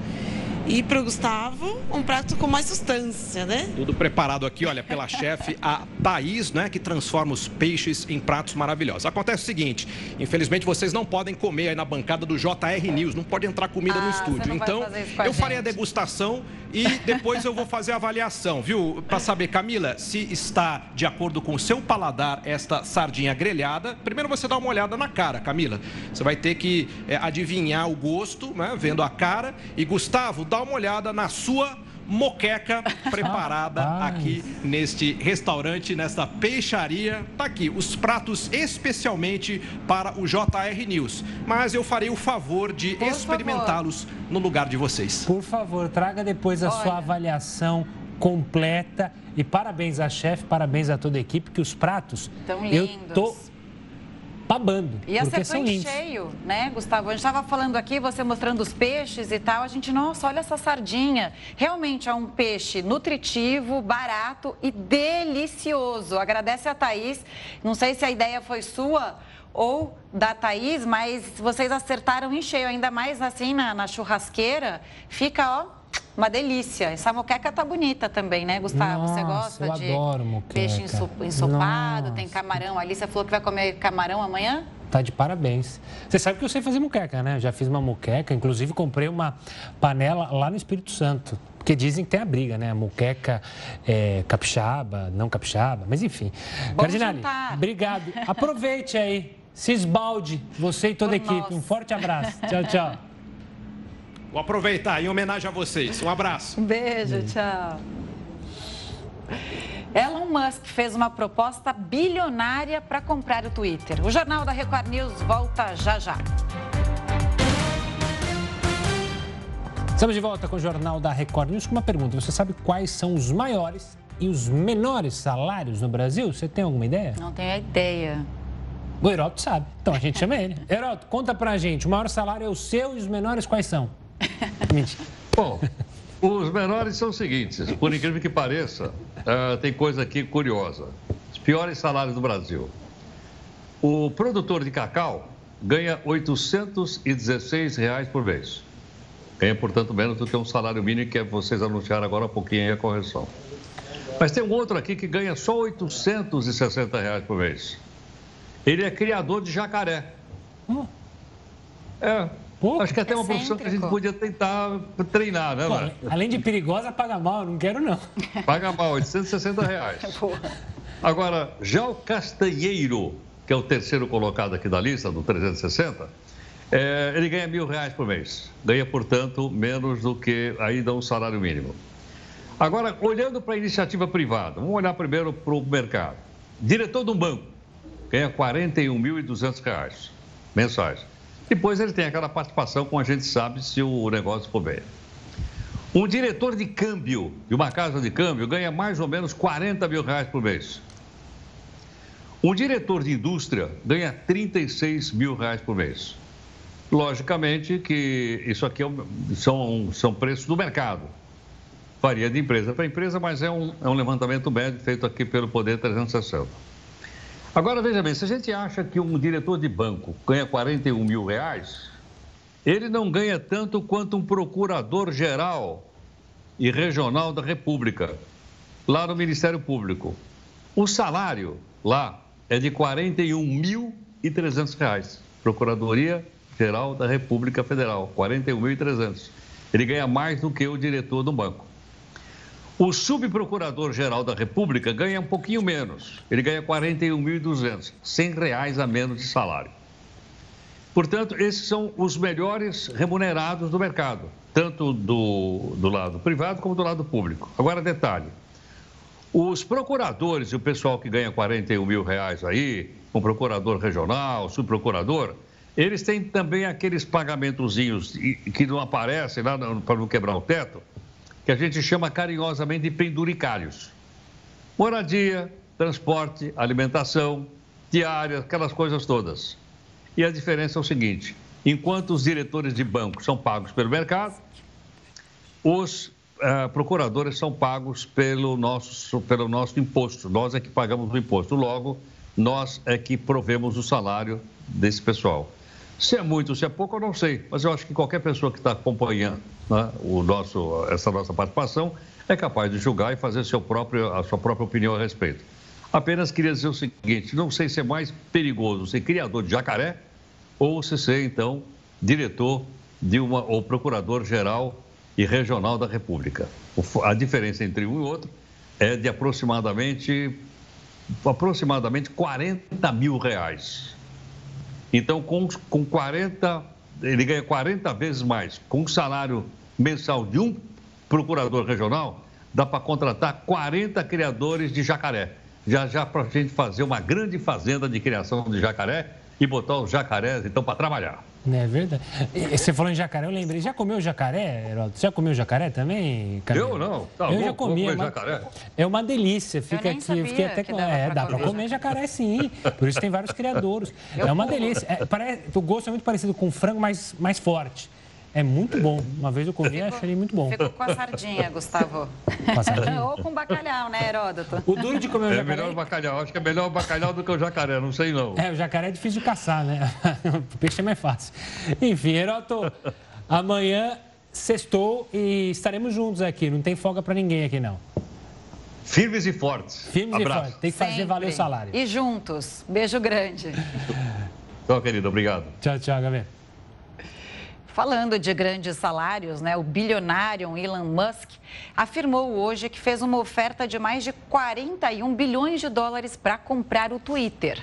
E para o Gustavo, um prato com mais substância, né? Tudo preparado aqui, olha, pela chefe, a Thaís, né? Que transforma os peixes em pratos maravilhosos. Acontece o seguinte, infelizmente vocês não podem comer aí na bancada do JR News, não pode entrar comida ah, no estúdio. Então, eu farei a degustação e depois eu vou fazer a avaliação, viu? Para saber, Camila, se está de acordo com o seu paladar esta sardinha grelhada. Primeiro você dá uma olhada na cara, Camila. Você vai ter que é, adivinhar o gosto, né? Vendo a cara. E Gustavo, dá uma olhada na sua moqueca preparada aqui neste restaurante, nesta peixaria. Tá aqui os pratos especialmente para o JR News. Mas eu farei o favor de experimentá-los no lugar de vocês. Por favor, traga depois a Olha. sua avaliação completa e parabéns à chefe, parabéns a toda a equipe que os pratos Tão lindos. eu tô babando. E acertou em cheio, né, Gustavo? A gente estava falando aqui, você mostrando os peixes e tal. A gente, nossa, olha essa sardinha. Realmente é um peixe nutritivo, barato e delicioso. Agradece a Thaís. Não sei se a ideia foi sua ou da Thaís, mas vocês acertaram em cheio, ainda mais assim na, na churrasqueira. Fica, ó, uma delícia. Essa moqueca tá bonita também, né, Gustavo? Nossa, você gosta eu de adoro moqueca. peixe ensopado, Nossa. tem camarão ali. Você falou que vai comer camarão amanhã? Tá de parabéns. Você sabe que eu sei fazer moqueca, né? já fiz uma moqueca, inclusive comprei uma panela lá no Espírito Santo. Porque dizem que tem a briga, né? A moqueca é, capixaba, não capixaba, mas enfim. Cardinale, obrigado. Aproveite aí. Se esbalde, você e toda a equipe. Um forte abraço. Tchau, tchau. Vou aproveitar em homenagem a vocês. Um abraço. Um beijo, tchau. Elon Musk fez uma proposta bilionária para comprar o Twitter. O Jornal da Record News volta já já. Estamos de volta com o Jornal da Record News com uma pergunta. Você sabe quais são os maiores e os menores salários no Brasil? Você tem alguma ideia? Não tenho ideia. O Heroto sabe. Então a gente chama ele. Heroto, conta pra gente. O maior salário é o seu e os menores quais são? Bom, os menores são os seguintes, por incrível que pareça, uh, tem coisa aqui curiosa. Os piores salários do Brasil. O produtor de cacau ganha 816 reais por mês. Ganha, portanto, menos do que um salário mínimo que vocês anunciaram agora há pouquinho aí a correção. Mas tem um outro aqui que ganha só 860 reais por mês. Ele é criador de jacaré. Hum. É, Pô, Acho que é até uma profissão que a gente podia tentar treinar, né, Pô, Além de perigosa, paga mal, não quero não. Paga mal, 860 reais. Agora, já o Castanheiro, que é o terceiro colocado aqui da lista, do 360, é, ele ganha mil reais por mês. Ganha, portanto, menos do que ainda um salário mínimo. Agora, olhando para a iniciativa privada, vamos olhar primeiro para o mercado. Diretor de um banco ganha R$ 41.200 mensais. Depois ele tem aquela participação com a gente sabe se o negócio for bem. Um diretor de câmbio de uma casa de câmbio ganha mais ou menos 40 mil reais por mês. Um diretor de indústria ganha 36 mil reais por mês. Logicamente que isso aqui é são, são preços do mercado. Varia de empresa para empresa, mas é um, é um levantamento médio feito aqui pelo Poder 360. Agora, veja bem, se a gente acha que um diretor de banco ganha 41 mil reais, ele não ganha tanto quanto um procurador-geral e Regional da República, lá no Ministério Público. O salário lá é de R$ 41.300. Procuradoria Geral da República Federal, R$ 41.300. Ele ganha mais do que o diretor do banco. O subprocurador-geral da República ganha um pouquinho menos. Ele ganha R$ 41.200, R$ reais a menos de salário. Portanto, esses são os melhores remunerados do mercado, tanto do, do lado privado como do lado público. Agora, detalhe: os procuradores e o pessoal que ganha 41 mil reais aí, um procurador regional, subprocurador, eles têm também aqueles pagamentozinhos que não aparecem lá para não quebrar o teto, que a gente chama carinhosamente de penduricários. Moradia, transporte, alimentação, diária, aquelas coisas todas. E a diferença é o seguinte: enquanto os diretores de banco são pagos pelo mercado, os uh, procuradores são pagos pelo nosso, pelo nosso imposto. Nós é que pagamos o imposto. Logo, nós é que provemos o salário desse pessoal. Se é muito, se é pouco, eu não sei. Mas eu acho que qualquer pessoa que está acompanhando né, o nosso, essa nossa participação é capaz de julgar e fazer seu próprio, a sua própria opinião a respeito. Apenas queria dizer o seguinte: não sei se é mais perigoso ser criador de jacaré ou se ser, então, diretor de uma, ou procurador-geral e regional da República. A diferença entre um e outro é de aproximadamente, aproximadamente 40 mil reais. Então, com, com 40, ele ganha 40 vezes mais. Com o salário mensal de um procurador regional, dá para contratar 40 criadores de jacaré. Já já para a gente fazer uma grande fazenda de criação de jacaré e botar os jacarés, então, para trabalhar. É verdade. Você falou em jacaré, eu lembrei. Já comeu jacaré, Heródoto? Você já comeu jacaré também? Camilo? Eu não. Tá, eu vou, já comi. É uma, jacaré. é uma delícia. Fica aqui. Fiquei até com. É, dá para comer jacaré sim. Por isso tem vários criadores. Eu é uma delícia. É, parece, o gosto é muito parecido com frango, mas mais forte. É muito bom. Uma vez eu comi e achei muito bom. Ficou com a sardinha, Gustavo. Com a sardinha? Ou com bacalhau, né, Heródoto? O duro de comer o jacaré... É melhor o bacalhau. Acho que é melhor o bacalhau do que o jacaré, não sei não. É, o jacaré é difícil de caçar, né? O peixe é mais fácil. Enfim, Heródoto, amanhã sextou e estaremos juntos aqui. Não tem folga para ninguém aqui, não. Firmes e fortes. Firmes Abraço. e fortes. Tem que fazer Sempre. valer o salário. E juntos. Beijo grande. Tchau, querido. Obrigado. Tchau, tchau, Gabriel. Falando de grandes salários, né, o bilionário Elon Musk afirmou hoje que fez uma oferta de mais de 41 bilhões de dólares para comprar o Twitter.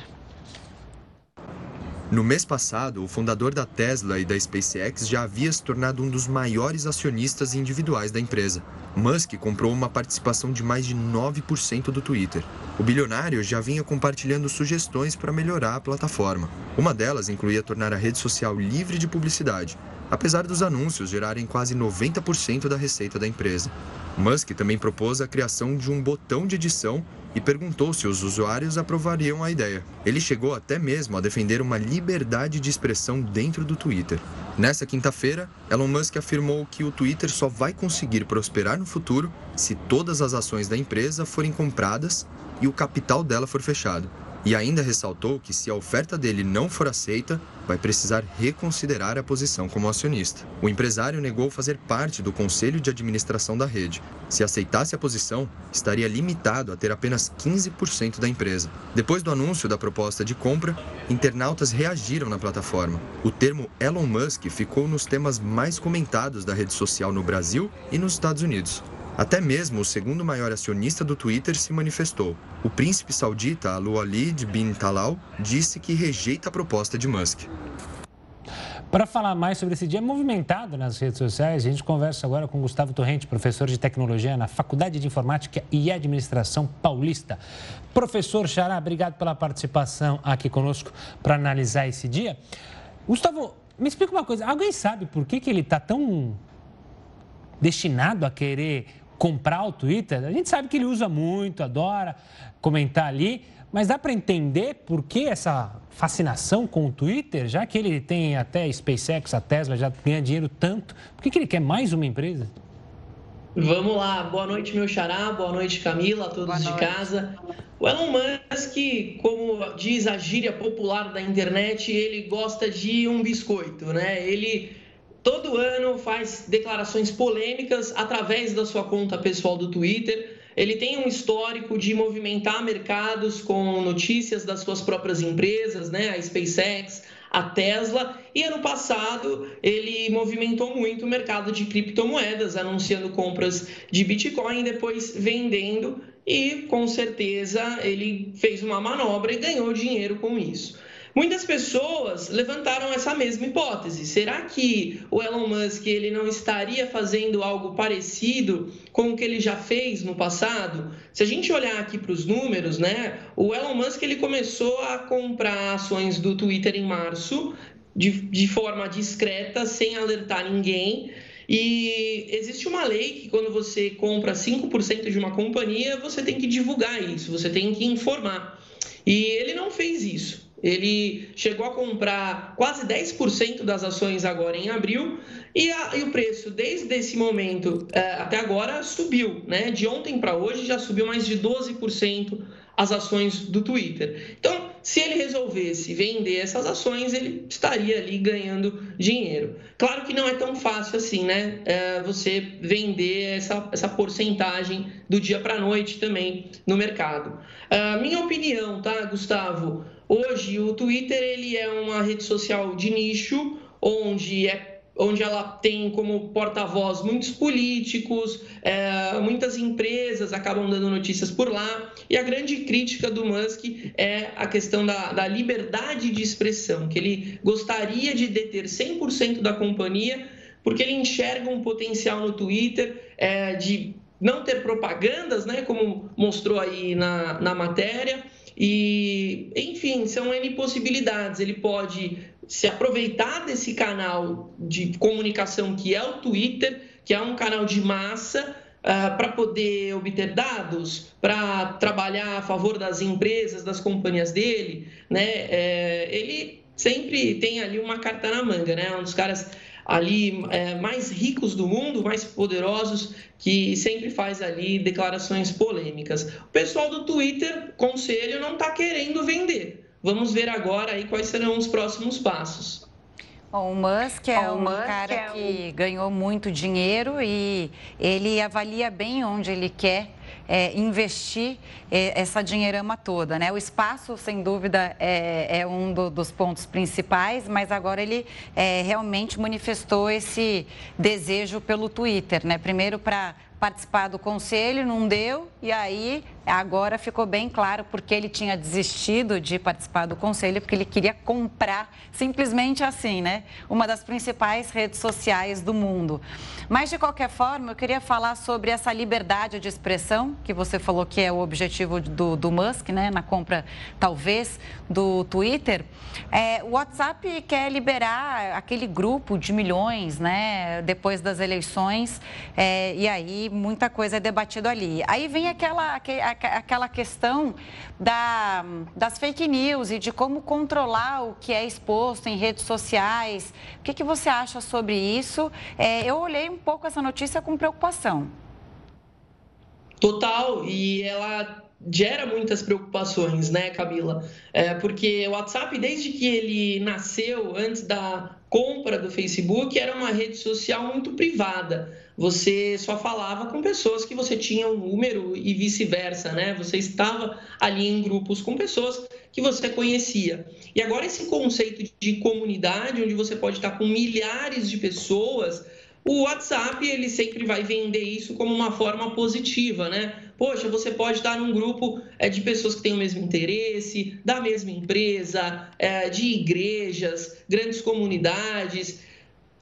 No mês passado, o fundador da Tesla e da SpaceX já havia se tornado um dos maiores acionistas individuais da empresa. Musk comprou uma participação de mais de 9% do Twitter. O bilionário já vinha compartilhando sugestões para melhorar a plataforma. Uma delas incluía tornar a rede social livre de publicidade, apesar dos anúncios gerarem quase 90% da receita da empresa. Musk também propôs a criação de um botão de edição e perguntou se os usuários aprovariam a ideia. Ele chegou até mesmo a defender uma liberdade de expressão dentro do Twitter. Nessa quinta-feira, Elon Musk afirmou que o Twitter só vai conseguir prosperar no futuro se todas as ações da empresa forem compradas e o capital dela for fechado. E ainda ressaltou que se a oferta dele não for aceita, vai precisar reconsiderar a posição como acionista. O empresário negou fazer parte do conselho de administração da rede. Se aceitasse a posição, estaria limitado a ter apenas 15% da empresa. Depois do anúncio da proposta de compra, internautas reagiram na plataforma. O termo Elon Musk ficou nos temas mais comentados da rede social no Brasil e nos Estados Unidos. Até mesmo o segundo maior acionista do Twitter se manifestou. O príncipe saudita Al-Walid bin Talal disse que rejeita a proposta de Musk. Para falar mais sobre esse dia movimentado nas redes sociais, a gente conversa agora com Gustavo Torrente, professor de tecnologia na Faculdade de Informática e Administração Paulista. Professor Xará, obrigado pela participação aqui conosco para analisar esse dia. Gustavo, me explica uma coisa: alguém sabe por que, que ele está tão destinado a querer comprar o Twitter, a gente sabe que ele usa muito, adora comentar ali, mas dá para entender por que essa fascinação com o Twitter, já que ele tem até SpaceX, a Tesla já ganha dinheiro tanto, por que, que ele quer mais uma empresa? Vamos lá, boa noite, meu xará, boa noite, Camila, a todos de casa. O Elon Musk, como diz a gíria popular da internet, ele gosta de um biscoito, né? Ele todo ano faz declarações polêmicas através da sua conta pessoal do Twitter. Ele tem um histórico de movimentar mercados com notícias das suas próprias empresas, né? A SpaceX, a Tesla. E ano passado ele movimentou muito o mercado de criptomoedas, anunciando compras de Bitcoin, depois vendendo. E com certeza ele fez uma manobra e ganhou dinheiro com isso. Muitas pessoas levantaram essa mesma hipótese. Será que o Elon Musk ele não estaria fazendo algo parecido com o que ele já fez no passado? Se a gente olhar aqui para os números, né, o Elon Musk ele começou a comprar ações do Twitter em março de, de forma discreta, sem alertar ninguém. E existe uma lei que quando você compra 5% de uma companhia, você tem que divulgar isso, você tem que informar. E ele não fez isso. Ele chegou a comprar quase 10% das ações agora em abril e, a, e, o preço desde esse momento é, até agora subiu, né? De ontem para hoje já subiu mais de 12% as ações do Twitter. Então, se ele resolvesse vender essas ações, ele estaria ali ganhando dinheiro. Claro que não é tão fácil assim, né? É, você vender essa, essa porcentagem do dia para a noite também no mercado. Uh, minha opinião, tá, Gustavo? Hoje o Twitter ele é uma rede social de nicho onde é onde ela tem como porta-voz muitos políticos, é, muitas empresas acabam dando notícias por lá. E a grande crítica do Musk é a questão da, da liberdade de expressão, que ele gostaria de deter 100% da companhia, porque ele enxerga um potencial no Twitter é, de não ter propagandas, né, como mostrou aí na, na matéria, e, enfim, são N possibilidades. Ele pode se aproveitar desse canal de comunicação que é o Twitter, que é um canal de massa, uh, para poder obter dados, para trabalhar a favor das empresas, das companhias dele. Né? É, ele sempre tem ali uma carta na manga, né? Um dos caras ali é, mais ricos do mundo, mais poderosos, que sempre faz ali declarações polêmicas. O pessoal do Twitter, conselho, não está querendo vender. Vamos ver agora aí quais serão os próximos passos. Bom, o Musk é um Musk cara é que ganhou muito dinheiro e ele avalia bem onde ele quer é, investir é, essa dinheirama toda. Né? O espaço, sem dúvida, é, é um do, dos pontos principais, mas agora ele é, realmente manifestou esse desejo pelo Twitter. Né? Primeiro para participar do conselho, não deu, e aí agora ficou bem claro porque ele tinha desistido de participar do conselho, porque ele queria comprar, simplesmente assim, né? Uma das principais redes sociais do mundo. Mas, de qualquer forma, eu queria falar sobre essa liberdade de expressão, que você falou que é o objetivo do, do Musk, né? Na compra, talvez, do Twitter. É, o WhatsApp quer liberar aquele grupo de milhões, né? Depois das eleições, é, e aí muita coisa é debatida ali. Aí vem aquela, aquela questão da, das fake news e de como controlar o que é exposto em redes sociais. O que, que você acha sobre isso? É, eu olhei um pouco essa notícia com preocupação. Total, e ela gera muitas preocupações, né, Camila? É, porque o WhatsApp, desde que ele nasceu, antes da compra do Facebook, era uma rede social muito privada você só falava com pessoas que você tinha um número e vice-versa, né? Você estava ali em grupos com pessoas que você conhecia. E agora esse conceito de comunidade, onde você pode estar com milhares de pessoas, o WhatsApp ele sempre vai vender isso como uma forma positiva, né? Poxa, você pode estar num grupo é, de pessoas que têm o mesmo interesse, da mesma empresa, é, de igrejas, grandes comunidades.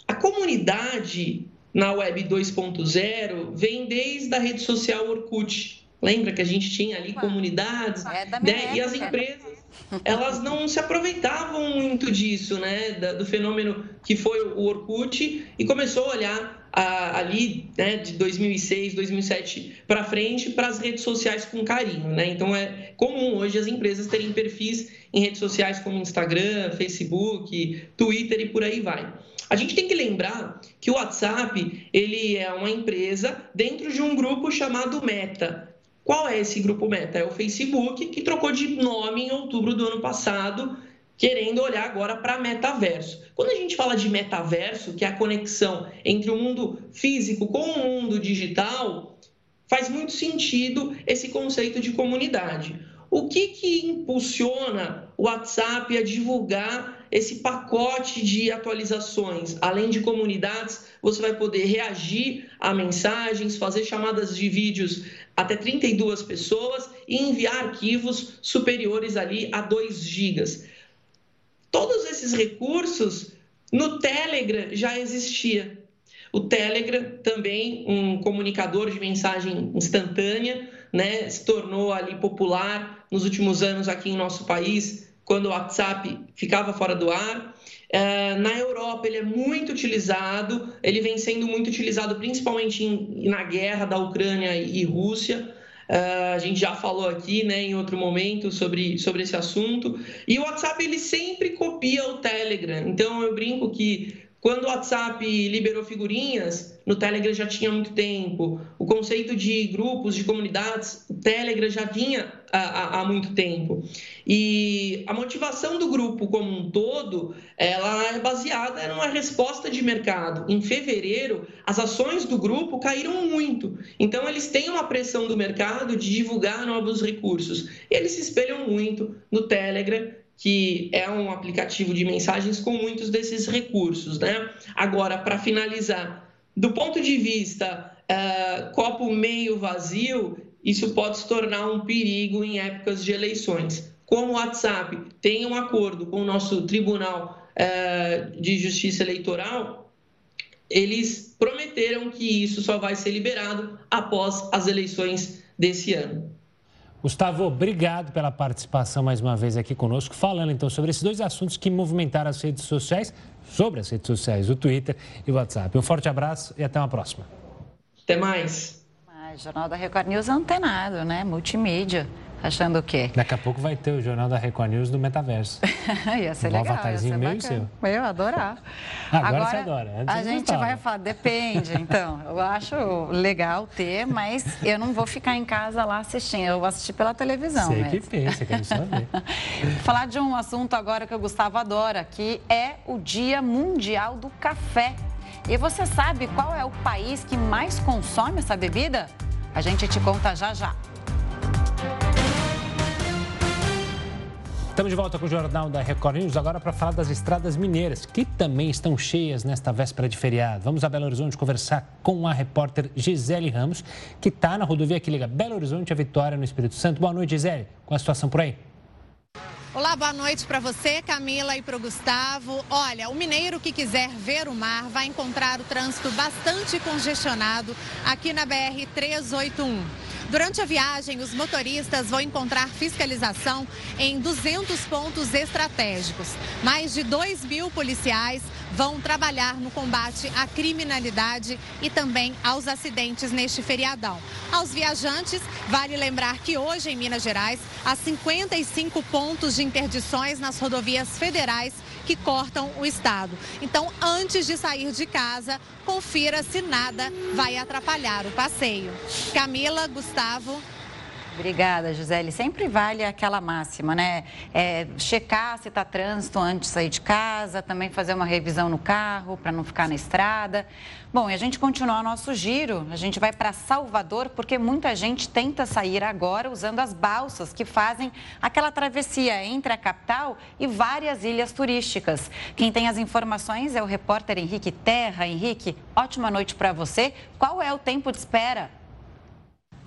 A comunidade na Web 2.0 vem desde a rede social Orkut. Lembra que a gente tinha ali comunidades? É né? E as empresas, elas não se aproveitavam muito disso, né? Do fenômeno que foi o Orkut e começou a olhar a, ali, né, de 2006, 2007 para frente, para as redes sociais com carinho, né? Então é comum hoje as empresas terem perfis em redes sociais como Instagram, Facebook, Twitter e por aí vai. A gente tem que lembrar que o WhatsApp ele é uma empresa dentro de um grupo chamado Meta. Qual é esse grupo Meta? É o Facebook, que trocou de nome em outubro do ano passado, querendo olhar agora para metaverso. Quando a gente fala de metaverso, que é a conexão entre o mundo físico com o mundo digital, faz muito sentido esse conceito de comunidade. O que, que impulsiona o WhatsApp a divulgar esse pacote de atualizações? Além de comunidades, você vai poder reagir a mensagens, fazer chamadas de vídeos até 32 pessoas e enviar arquivos superiores ali a 2 gigas. Todos esses recursos no Telegram já existia. O Telegram também um comunicador de mensagem instantânea, né, se tornou ali popular nos últimos anos aqui em nosso país, quando o WhatsApp ficava fora do ar. É, na Europa ele é muito utilizado, ele vem sendo muito utilizado principalmente na guerra da Ucrânia e Rússia. Uh, a gente já falou aqui né, em outro momento sobre, sobre esse assunto. E o WhatsApp ele sempre copia o Telegram. Então eu brinco que quando o WhatsApp liberou figurinhas, no Telegram já tinha muito tempo. O conceito de grupos, de comunidades, o Telegram já vinha há, muito tempo. E a motivação do grupo como um todo, ela é baseada numa resposta de mercado. Em fevereiro, as ações do grupo caíram muito. Então, eles têm uma pressão do mercado de divulgar novos recursos. E eles se espelham muito no Telegram que é um aplicativo de mensagens com muitos desses recursos, né? Agora, para finalizar, do ponto de vista uh, copo meio vazio, isso pode se tornar um perigo em épocas de eleições. Como o WhatsApp tem um acordo com o nosso Tribunal uh, de Justiça Eleitoral, eles prometeram que isso só vai ser liberado após as eleições desse ano. Gustavo, obrigado pela participação mais uma vez aqui conosco, falando então sobre esses dois assuntos que movimentaram as redes sociais, sobre as redes sociais, o Twitter e o WhatsApp. Um forte abraço e até uma próxima. Até mais. Jornal da Record News é antenado, né? Multimídia. Achando o quê? Daqui a pouco vai ter o Jornal da Record News do Metaverso. ia ser um legal. avatarzinho meu e seu. Eu adorar. Agora, Agora você adora. Antes a gente vai falar, depende, então. Eu acho legal ter, mas eu não vou ficar em casa lá assistindo. Eu vou assistir pela televisão. Você mesmo. que pensa, quero só ver. falar de um assunto agora que o Gustavo adora, que é o Dia Mundial do Café. E você sabe qual é o país que mais consome essa bebida? A gente te conta já já. Estamos de volta com o Jornal da Record News, agora para falar das estradas mineiras, que também estão cheias nesta véspera de feriado. Vamos a Belo Horizonte conversar com a repórter Gisele Ramos, que está na rodovia que liga Belo Horizonte a Vitória, no Espírito Santo. Boa noite, Gisele. Qual a situação por aí? Olá, boa noite para você, Camila, e para o Gustavo. Olha, o mineiro que quiser ver o mar vai encontrar o trânsito bastante congestionado aqui na BR 381. Durante a viagem, os motoristas vão encontrar fiscalização em 200 pontos estratégicos. Mais de 2 mil policiais vão trabalhar no combate à criminalidade e também aos acidentes neste feriadão. Aos viajantes, vale lembrar que hoje em Minas Gerais há 55 pontos de interdições nas rodovias federais que cortam o estado. Então, antes de sair de casa, confira se nada vai atrapalhar o passeio. Camila, Gustavo. Obrigada, Gisele. Sempre vale aquela máxima, né? É, checar se está trânsito antes de sair de casa, também fazer uma revisão no carro para não ficar na estrada. Bom, e a gente continua nosso giro. A gente vai para Salvador porque muita gente tenta sair agora usando as balsas que fazem aquela travessia entre a capital e várias ilhas turísticas. Quem tem as informações é o repórter Henrique Terra. Henrique, ótima noite para você. Qual é o tempo de espera?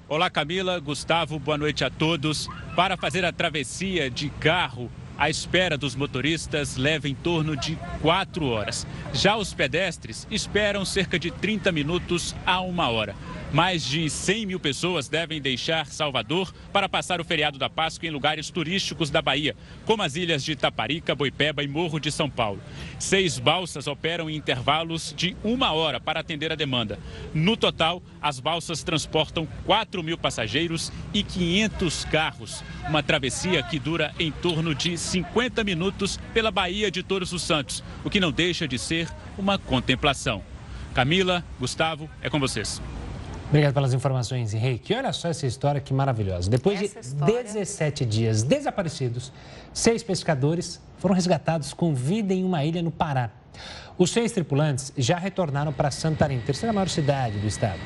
Olá, Camila, Gustavo, boa noite a todos. Para fazer a travessia de carro, a espera dos motoristas leva em torno de quatro horas. Já os pedestres esperam cerca de 30 minutos a uma hora. Mais de 100 mil pessoas devem deixar Salvador para passar o feriado da Páscoa em lugares turísticos da Bahia, como as ilhas de Taparica, Boipeba e Morro de São Paulo. Seis balsas operam em intervalos de uma hora para atender a demanda. No total, as balsas transportam 4 mil passageiros e 500 carros. Uma travessia que dura em torno de 50 minutos pela Baía de Todos os Santos, o que não deixa de ser uma contemplação. Camila, Gustavo, é com vocês. Obrigado pelas informações, Henrique. Olha só essa história que maravilhosa. Depois essa de história... 17 dias desaparecidos, seis pescadores foram resgatados com vida em uma ilha no Pará. Os seis tripulantes já retornaram para Santarém, terceira maior cidade do estado.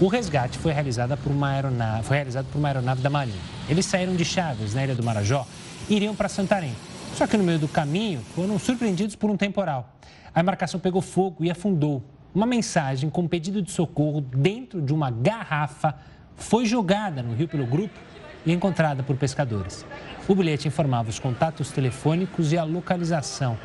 O resgate foi realizado por uma aeronave, foi realizado por uma aeronave da Marinha. Eles saíram de Chaves, na ilha do Marajó, e iriam para Santarém. Só que no meio do caminho foram surpreendidos por um temporal. A embarcação pegou fogo e afundou. Uma mensagem com pedido de socorro dentro de uma garrafa foi jogada no rio pelo grupo e encontrada por pescadores. O bilhete informava os contatos telefônicos e a localização.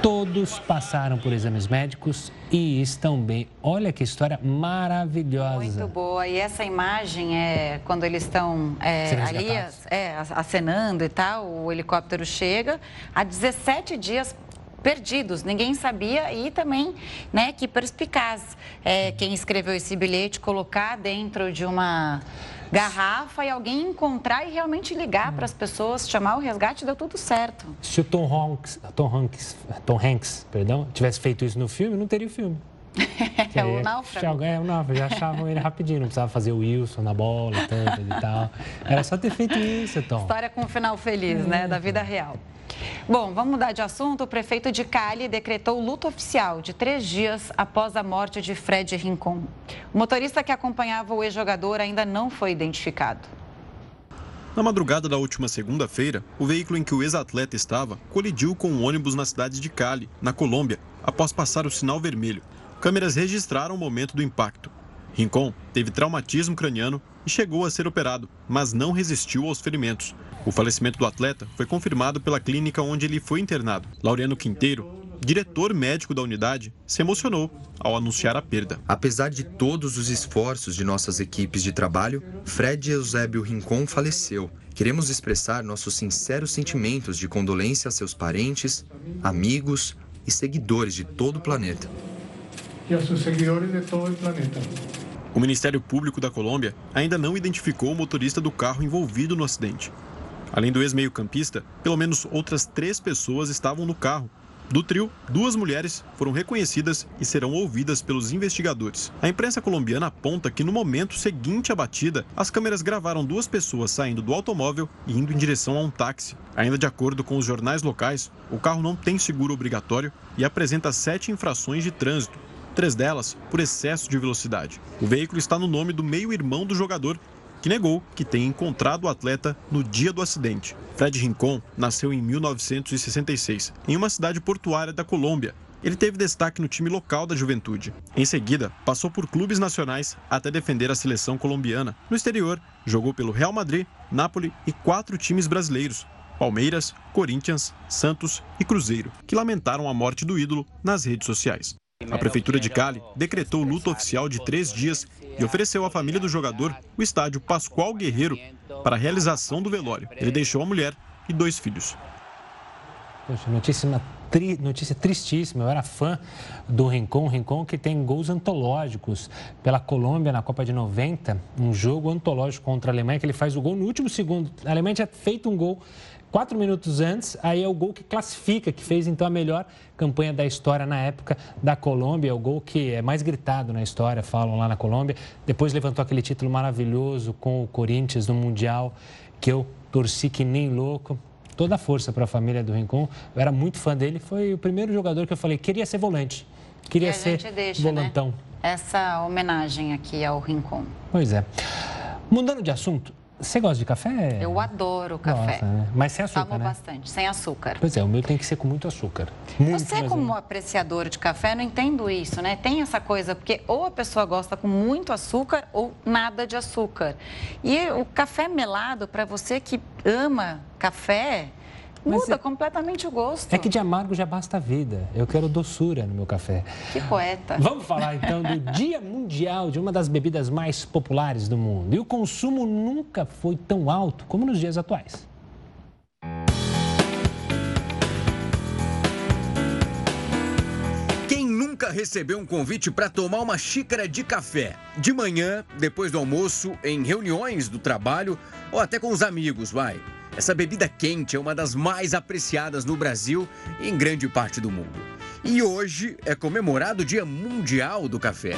Todos passaram por exames médicos e estão bem. Olha que história maravilhosa. Muito boa. E essa imagem é quando eles estão é, ali é, acenando e tal, o helicóptero chega. Há 17 dias perdidos, ninguém sabia e também, né, que perspicaz é, quem escreveu esse bilhete colocar dentro de uma garrafa e alguém encontrar e realmente ligar para as pessoas, chamar o resgate, deu tudo certo. Se o Tom Hanks, Tom Hanks, Tom Hanks, perdão, tivesse feito isso no filme, não teria o filme. é o náufrago. É o náufrago, já achavam ele rapidinho, não precisava fazer o Wilson na bola tanto e tal. Era só ter feito isso, Tom. História com um final feliz, né, da vida real. Bom, vamos mudar de assunto. O prefeito de Cali decretou luto oficial de três dias após a morte de Fred Rincon. O motorista que acompanhava o ex-jogador ainda não foi identificado. Na madrugada da última segunda-feira, o veículo em que o ex-atleta estava colidiu com um ônibus na cidade de Cali, na Colômbia, após passar o sinal vermelho. Câmeras registraram o momento do impacto. Rincon teve traumatismo craniano e chegou a ser operado, mas não resistiu aos ferimentos. O falecimento do atleta foi confirmado pela clínica onde ele foi internado. Laureano Quinteiro, diretor médico da unidade, se emocionou ao anunciar a perda. Apesar de todos os esforços de nossas equipes de trabalho, Fred Eusébio Rincon faleceu. Queremos expressar nossos sinceros sentimentos de condolência a seus parentes, amigos e seguidores de todo o planeta. E a seus seguidores de todo o planeta. O Ministério Público da Colômbia ainda não identificou o motorista do carro envolvido no acidente. Além do ex-meio-campista, pelo menos outras três pessoas estavam no carro. Do trio, duas mulheres foram reconhecidas e serão ouvidas pelos investigadores. A imprensa colombiana aponta que no momento seguinte à batida, as câmeras gravaram duas pessoas saindo do automóvel e indo em direção a um táxi. Ainda de acordo com os jornais locais, o carro não tem seguro obrigatório e apresenta sete infrações de trânsito, três delas por excesso de velocidade. O veículo está no nome do meio-irmão do jogador que negou que tenha encontrado o atleta no dia do acidente. Fred Rincon nasceu em 1966, em uma cidade portuária da Colômbia. Ele teve destaque no time local da juventude. Em seguida, passou por clubes nacionais até defender a seleção colombiana. No exterior, jogou pelo Real Madrid, Napoli e quatro times brasileiros, Palmeiras, Corinthians, Santos e Cruzeiro, que lamentaram a morte do ídolo nas redes sociais. A Prefeitura de Cali decretou luto oficial de três dias e ofereceu à família do jogador o estádio Pascoal Guerreiro para a realização do velório. Ele deixou a mulher e dois filhos. Notícia, notícia tristíssima. Eu era fã do Rincon. Rincon que tem gols antológicos pela Colômbia na Copa de 90. Um jogo antológico contra a Alemanha que ele faz o gol no último segundo. A Alemanha tinha feito um gol quatro minutos antes, aí é o gol que classifica, que fez então a melhor campanha da história na época da Colômbia, é o gol que é mais gritado na história, falam lá na Colômbia. Depois levantou aquele título maravilhoso com o Corinthians no Mundial, que eu torci que nem louco. Toda a força para a família do Rincon. Eu era muito fã dele, foi o primeiro jogador que eu falei, queria ser volante. Queria ser deixa, né, volantão. Né? Essa homenagem aqui ao Rincon. Pois é. Mudando de assunto, você gosta de café? Eu adoro café. Nossa, né? Mas sem açúcar, Amo né? bastante, sem açúcar. Pois é, o meu tem que ser com muito açúcar. Muito Você, como um apreciador de café, não entendo isso, né? Tem essa coisa, porque ou a pessoa gosta com muito açúcar ou nada de açúcar. E o café melado, para você que ama café, Muda é, completamente o gosto. É que de amargo já basta a vida. Eu quero doçura no meu café. Que poeta. Vamos falar então do Dia Mundial de uma das bebidas mais populares do mundo. E o consumo nunca foi tão alto como nos dias atuais. Quem nunca recebeu um convite para tomar uma xícara de café? De manhã, depois do almoço, em reuniões do trabalho ou até com os amigos, vai. Essa bebida quente é uma das mais apreciadas no Brasil e em grande parte do mundo. E hoje é comemorado o Dia Mundial do Café.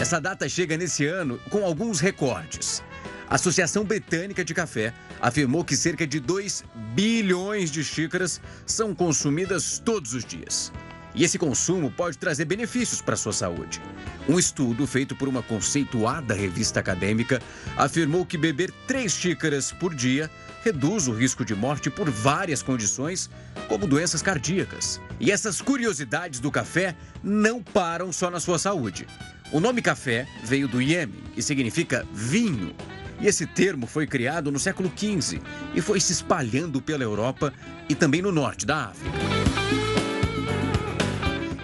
Essa data chega nesse ano com alguns recordes. A Associação Britânica de Café afirmou que cerca de 2 bilhões de xícaras são consumidas todos os dias. E esse consumo pode trazer benefícios para a sua saúde. Um estudo feito por uma conceituada revista acadêmica afirmou que beber 3 xícaras por dia reduz o risco de morte por várias condições, como doenças cardíacas. E essas curiosidades do café não param só na sua saúde. O nome café veio do Iêmen e significa vinho. E esse termo foi criado no século XV e foi se espalhando pela Europa e também no norte da África.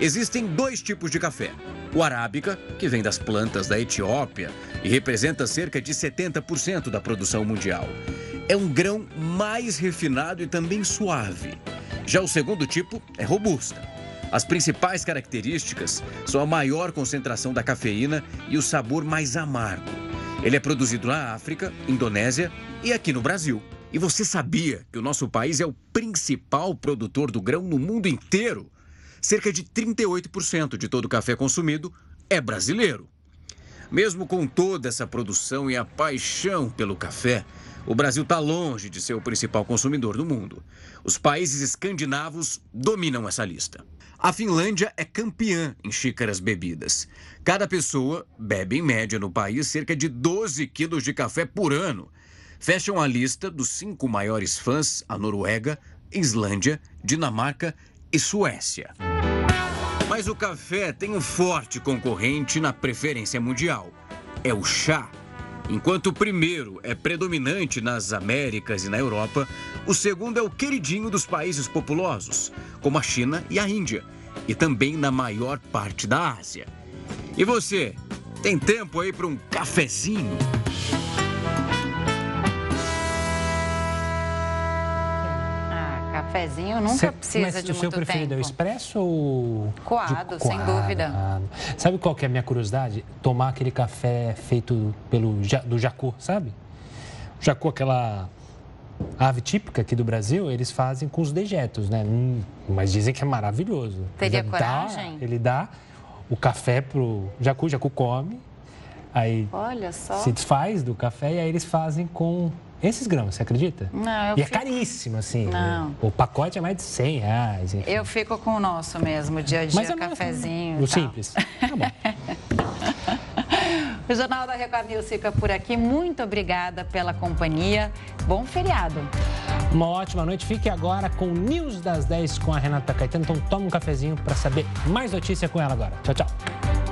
Existem dois tipos de café. O arábica, que vem das plantas da Etiópia e representa cerca de 70% da produção mundial. É um grão mais refinado e também suave. Já o segundo tipo é robusta. As principais características são a maior concentração da cafeína e o sabor mais amargo. Ele é produzido na África, Indonésia e aqui no Brasil. E você sabia que o nosso país é o principal produtor do grão no mundo inteiro? Cerca de 38% de todo o café consumido é brasileiro. Mesmo com toda essa produção e a paixão pelo café, o Brasil está longe de ser o principal consumidor do mundo. Os países escandinavos dominam essa lista. A Finlândia é campeã em xícaras bebidas. Cada pessoa bebe, em média, no país, cerca de 12 quilos de café por ano. Fecham a lista dos cinco maiores fãs a Noruega, Islândia, Dinamarca e Suécia. Mas o café tem um forte concorrente na preferência mundial: é o chá. Enquanto o primeiro é predominante nas Américas e na Europa, o segundo é o queridinho dos países populosos, como a China e a Índia, e também na maior parte da Ásia. E você, tem tempo aí para um cafezinho? Cafezinho nunca Cê, precisa de muito tempo. o seu preferido é o expresso ou... Coado, sem dúvida. Sabe qual que é a minha curiosidade? Tomar aquele café feito pelo do jacu, sabe? Jacu, aquela ave típica aqui do Brasil, eles fazem com os dejetos, né? Hum, mas dizem que é maravilhoso. Teria ele coragem? Dá, ele dá o café pro jacu, o jacu come, aí Olha só. se desfaz do café e aí eles fazem com esses grãos, você acredita? Não, eu E é fico... caríssimo, assim. Não. O pacote é mais de 100 reais. Enfim. Eu fico com o nosso mesmo, dia a dia, Mas é cafezinho. O simples. Tá bom. O Jornal da Record News fica por aqui. Muito obrigada pela companhia. Bom feriado. Uma ótima noite. Fique agora com o News das 10 com a Renata Caetano. Então toma um cafezinho para saber mais notícia com ela agora. Tchau, tchau.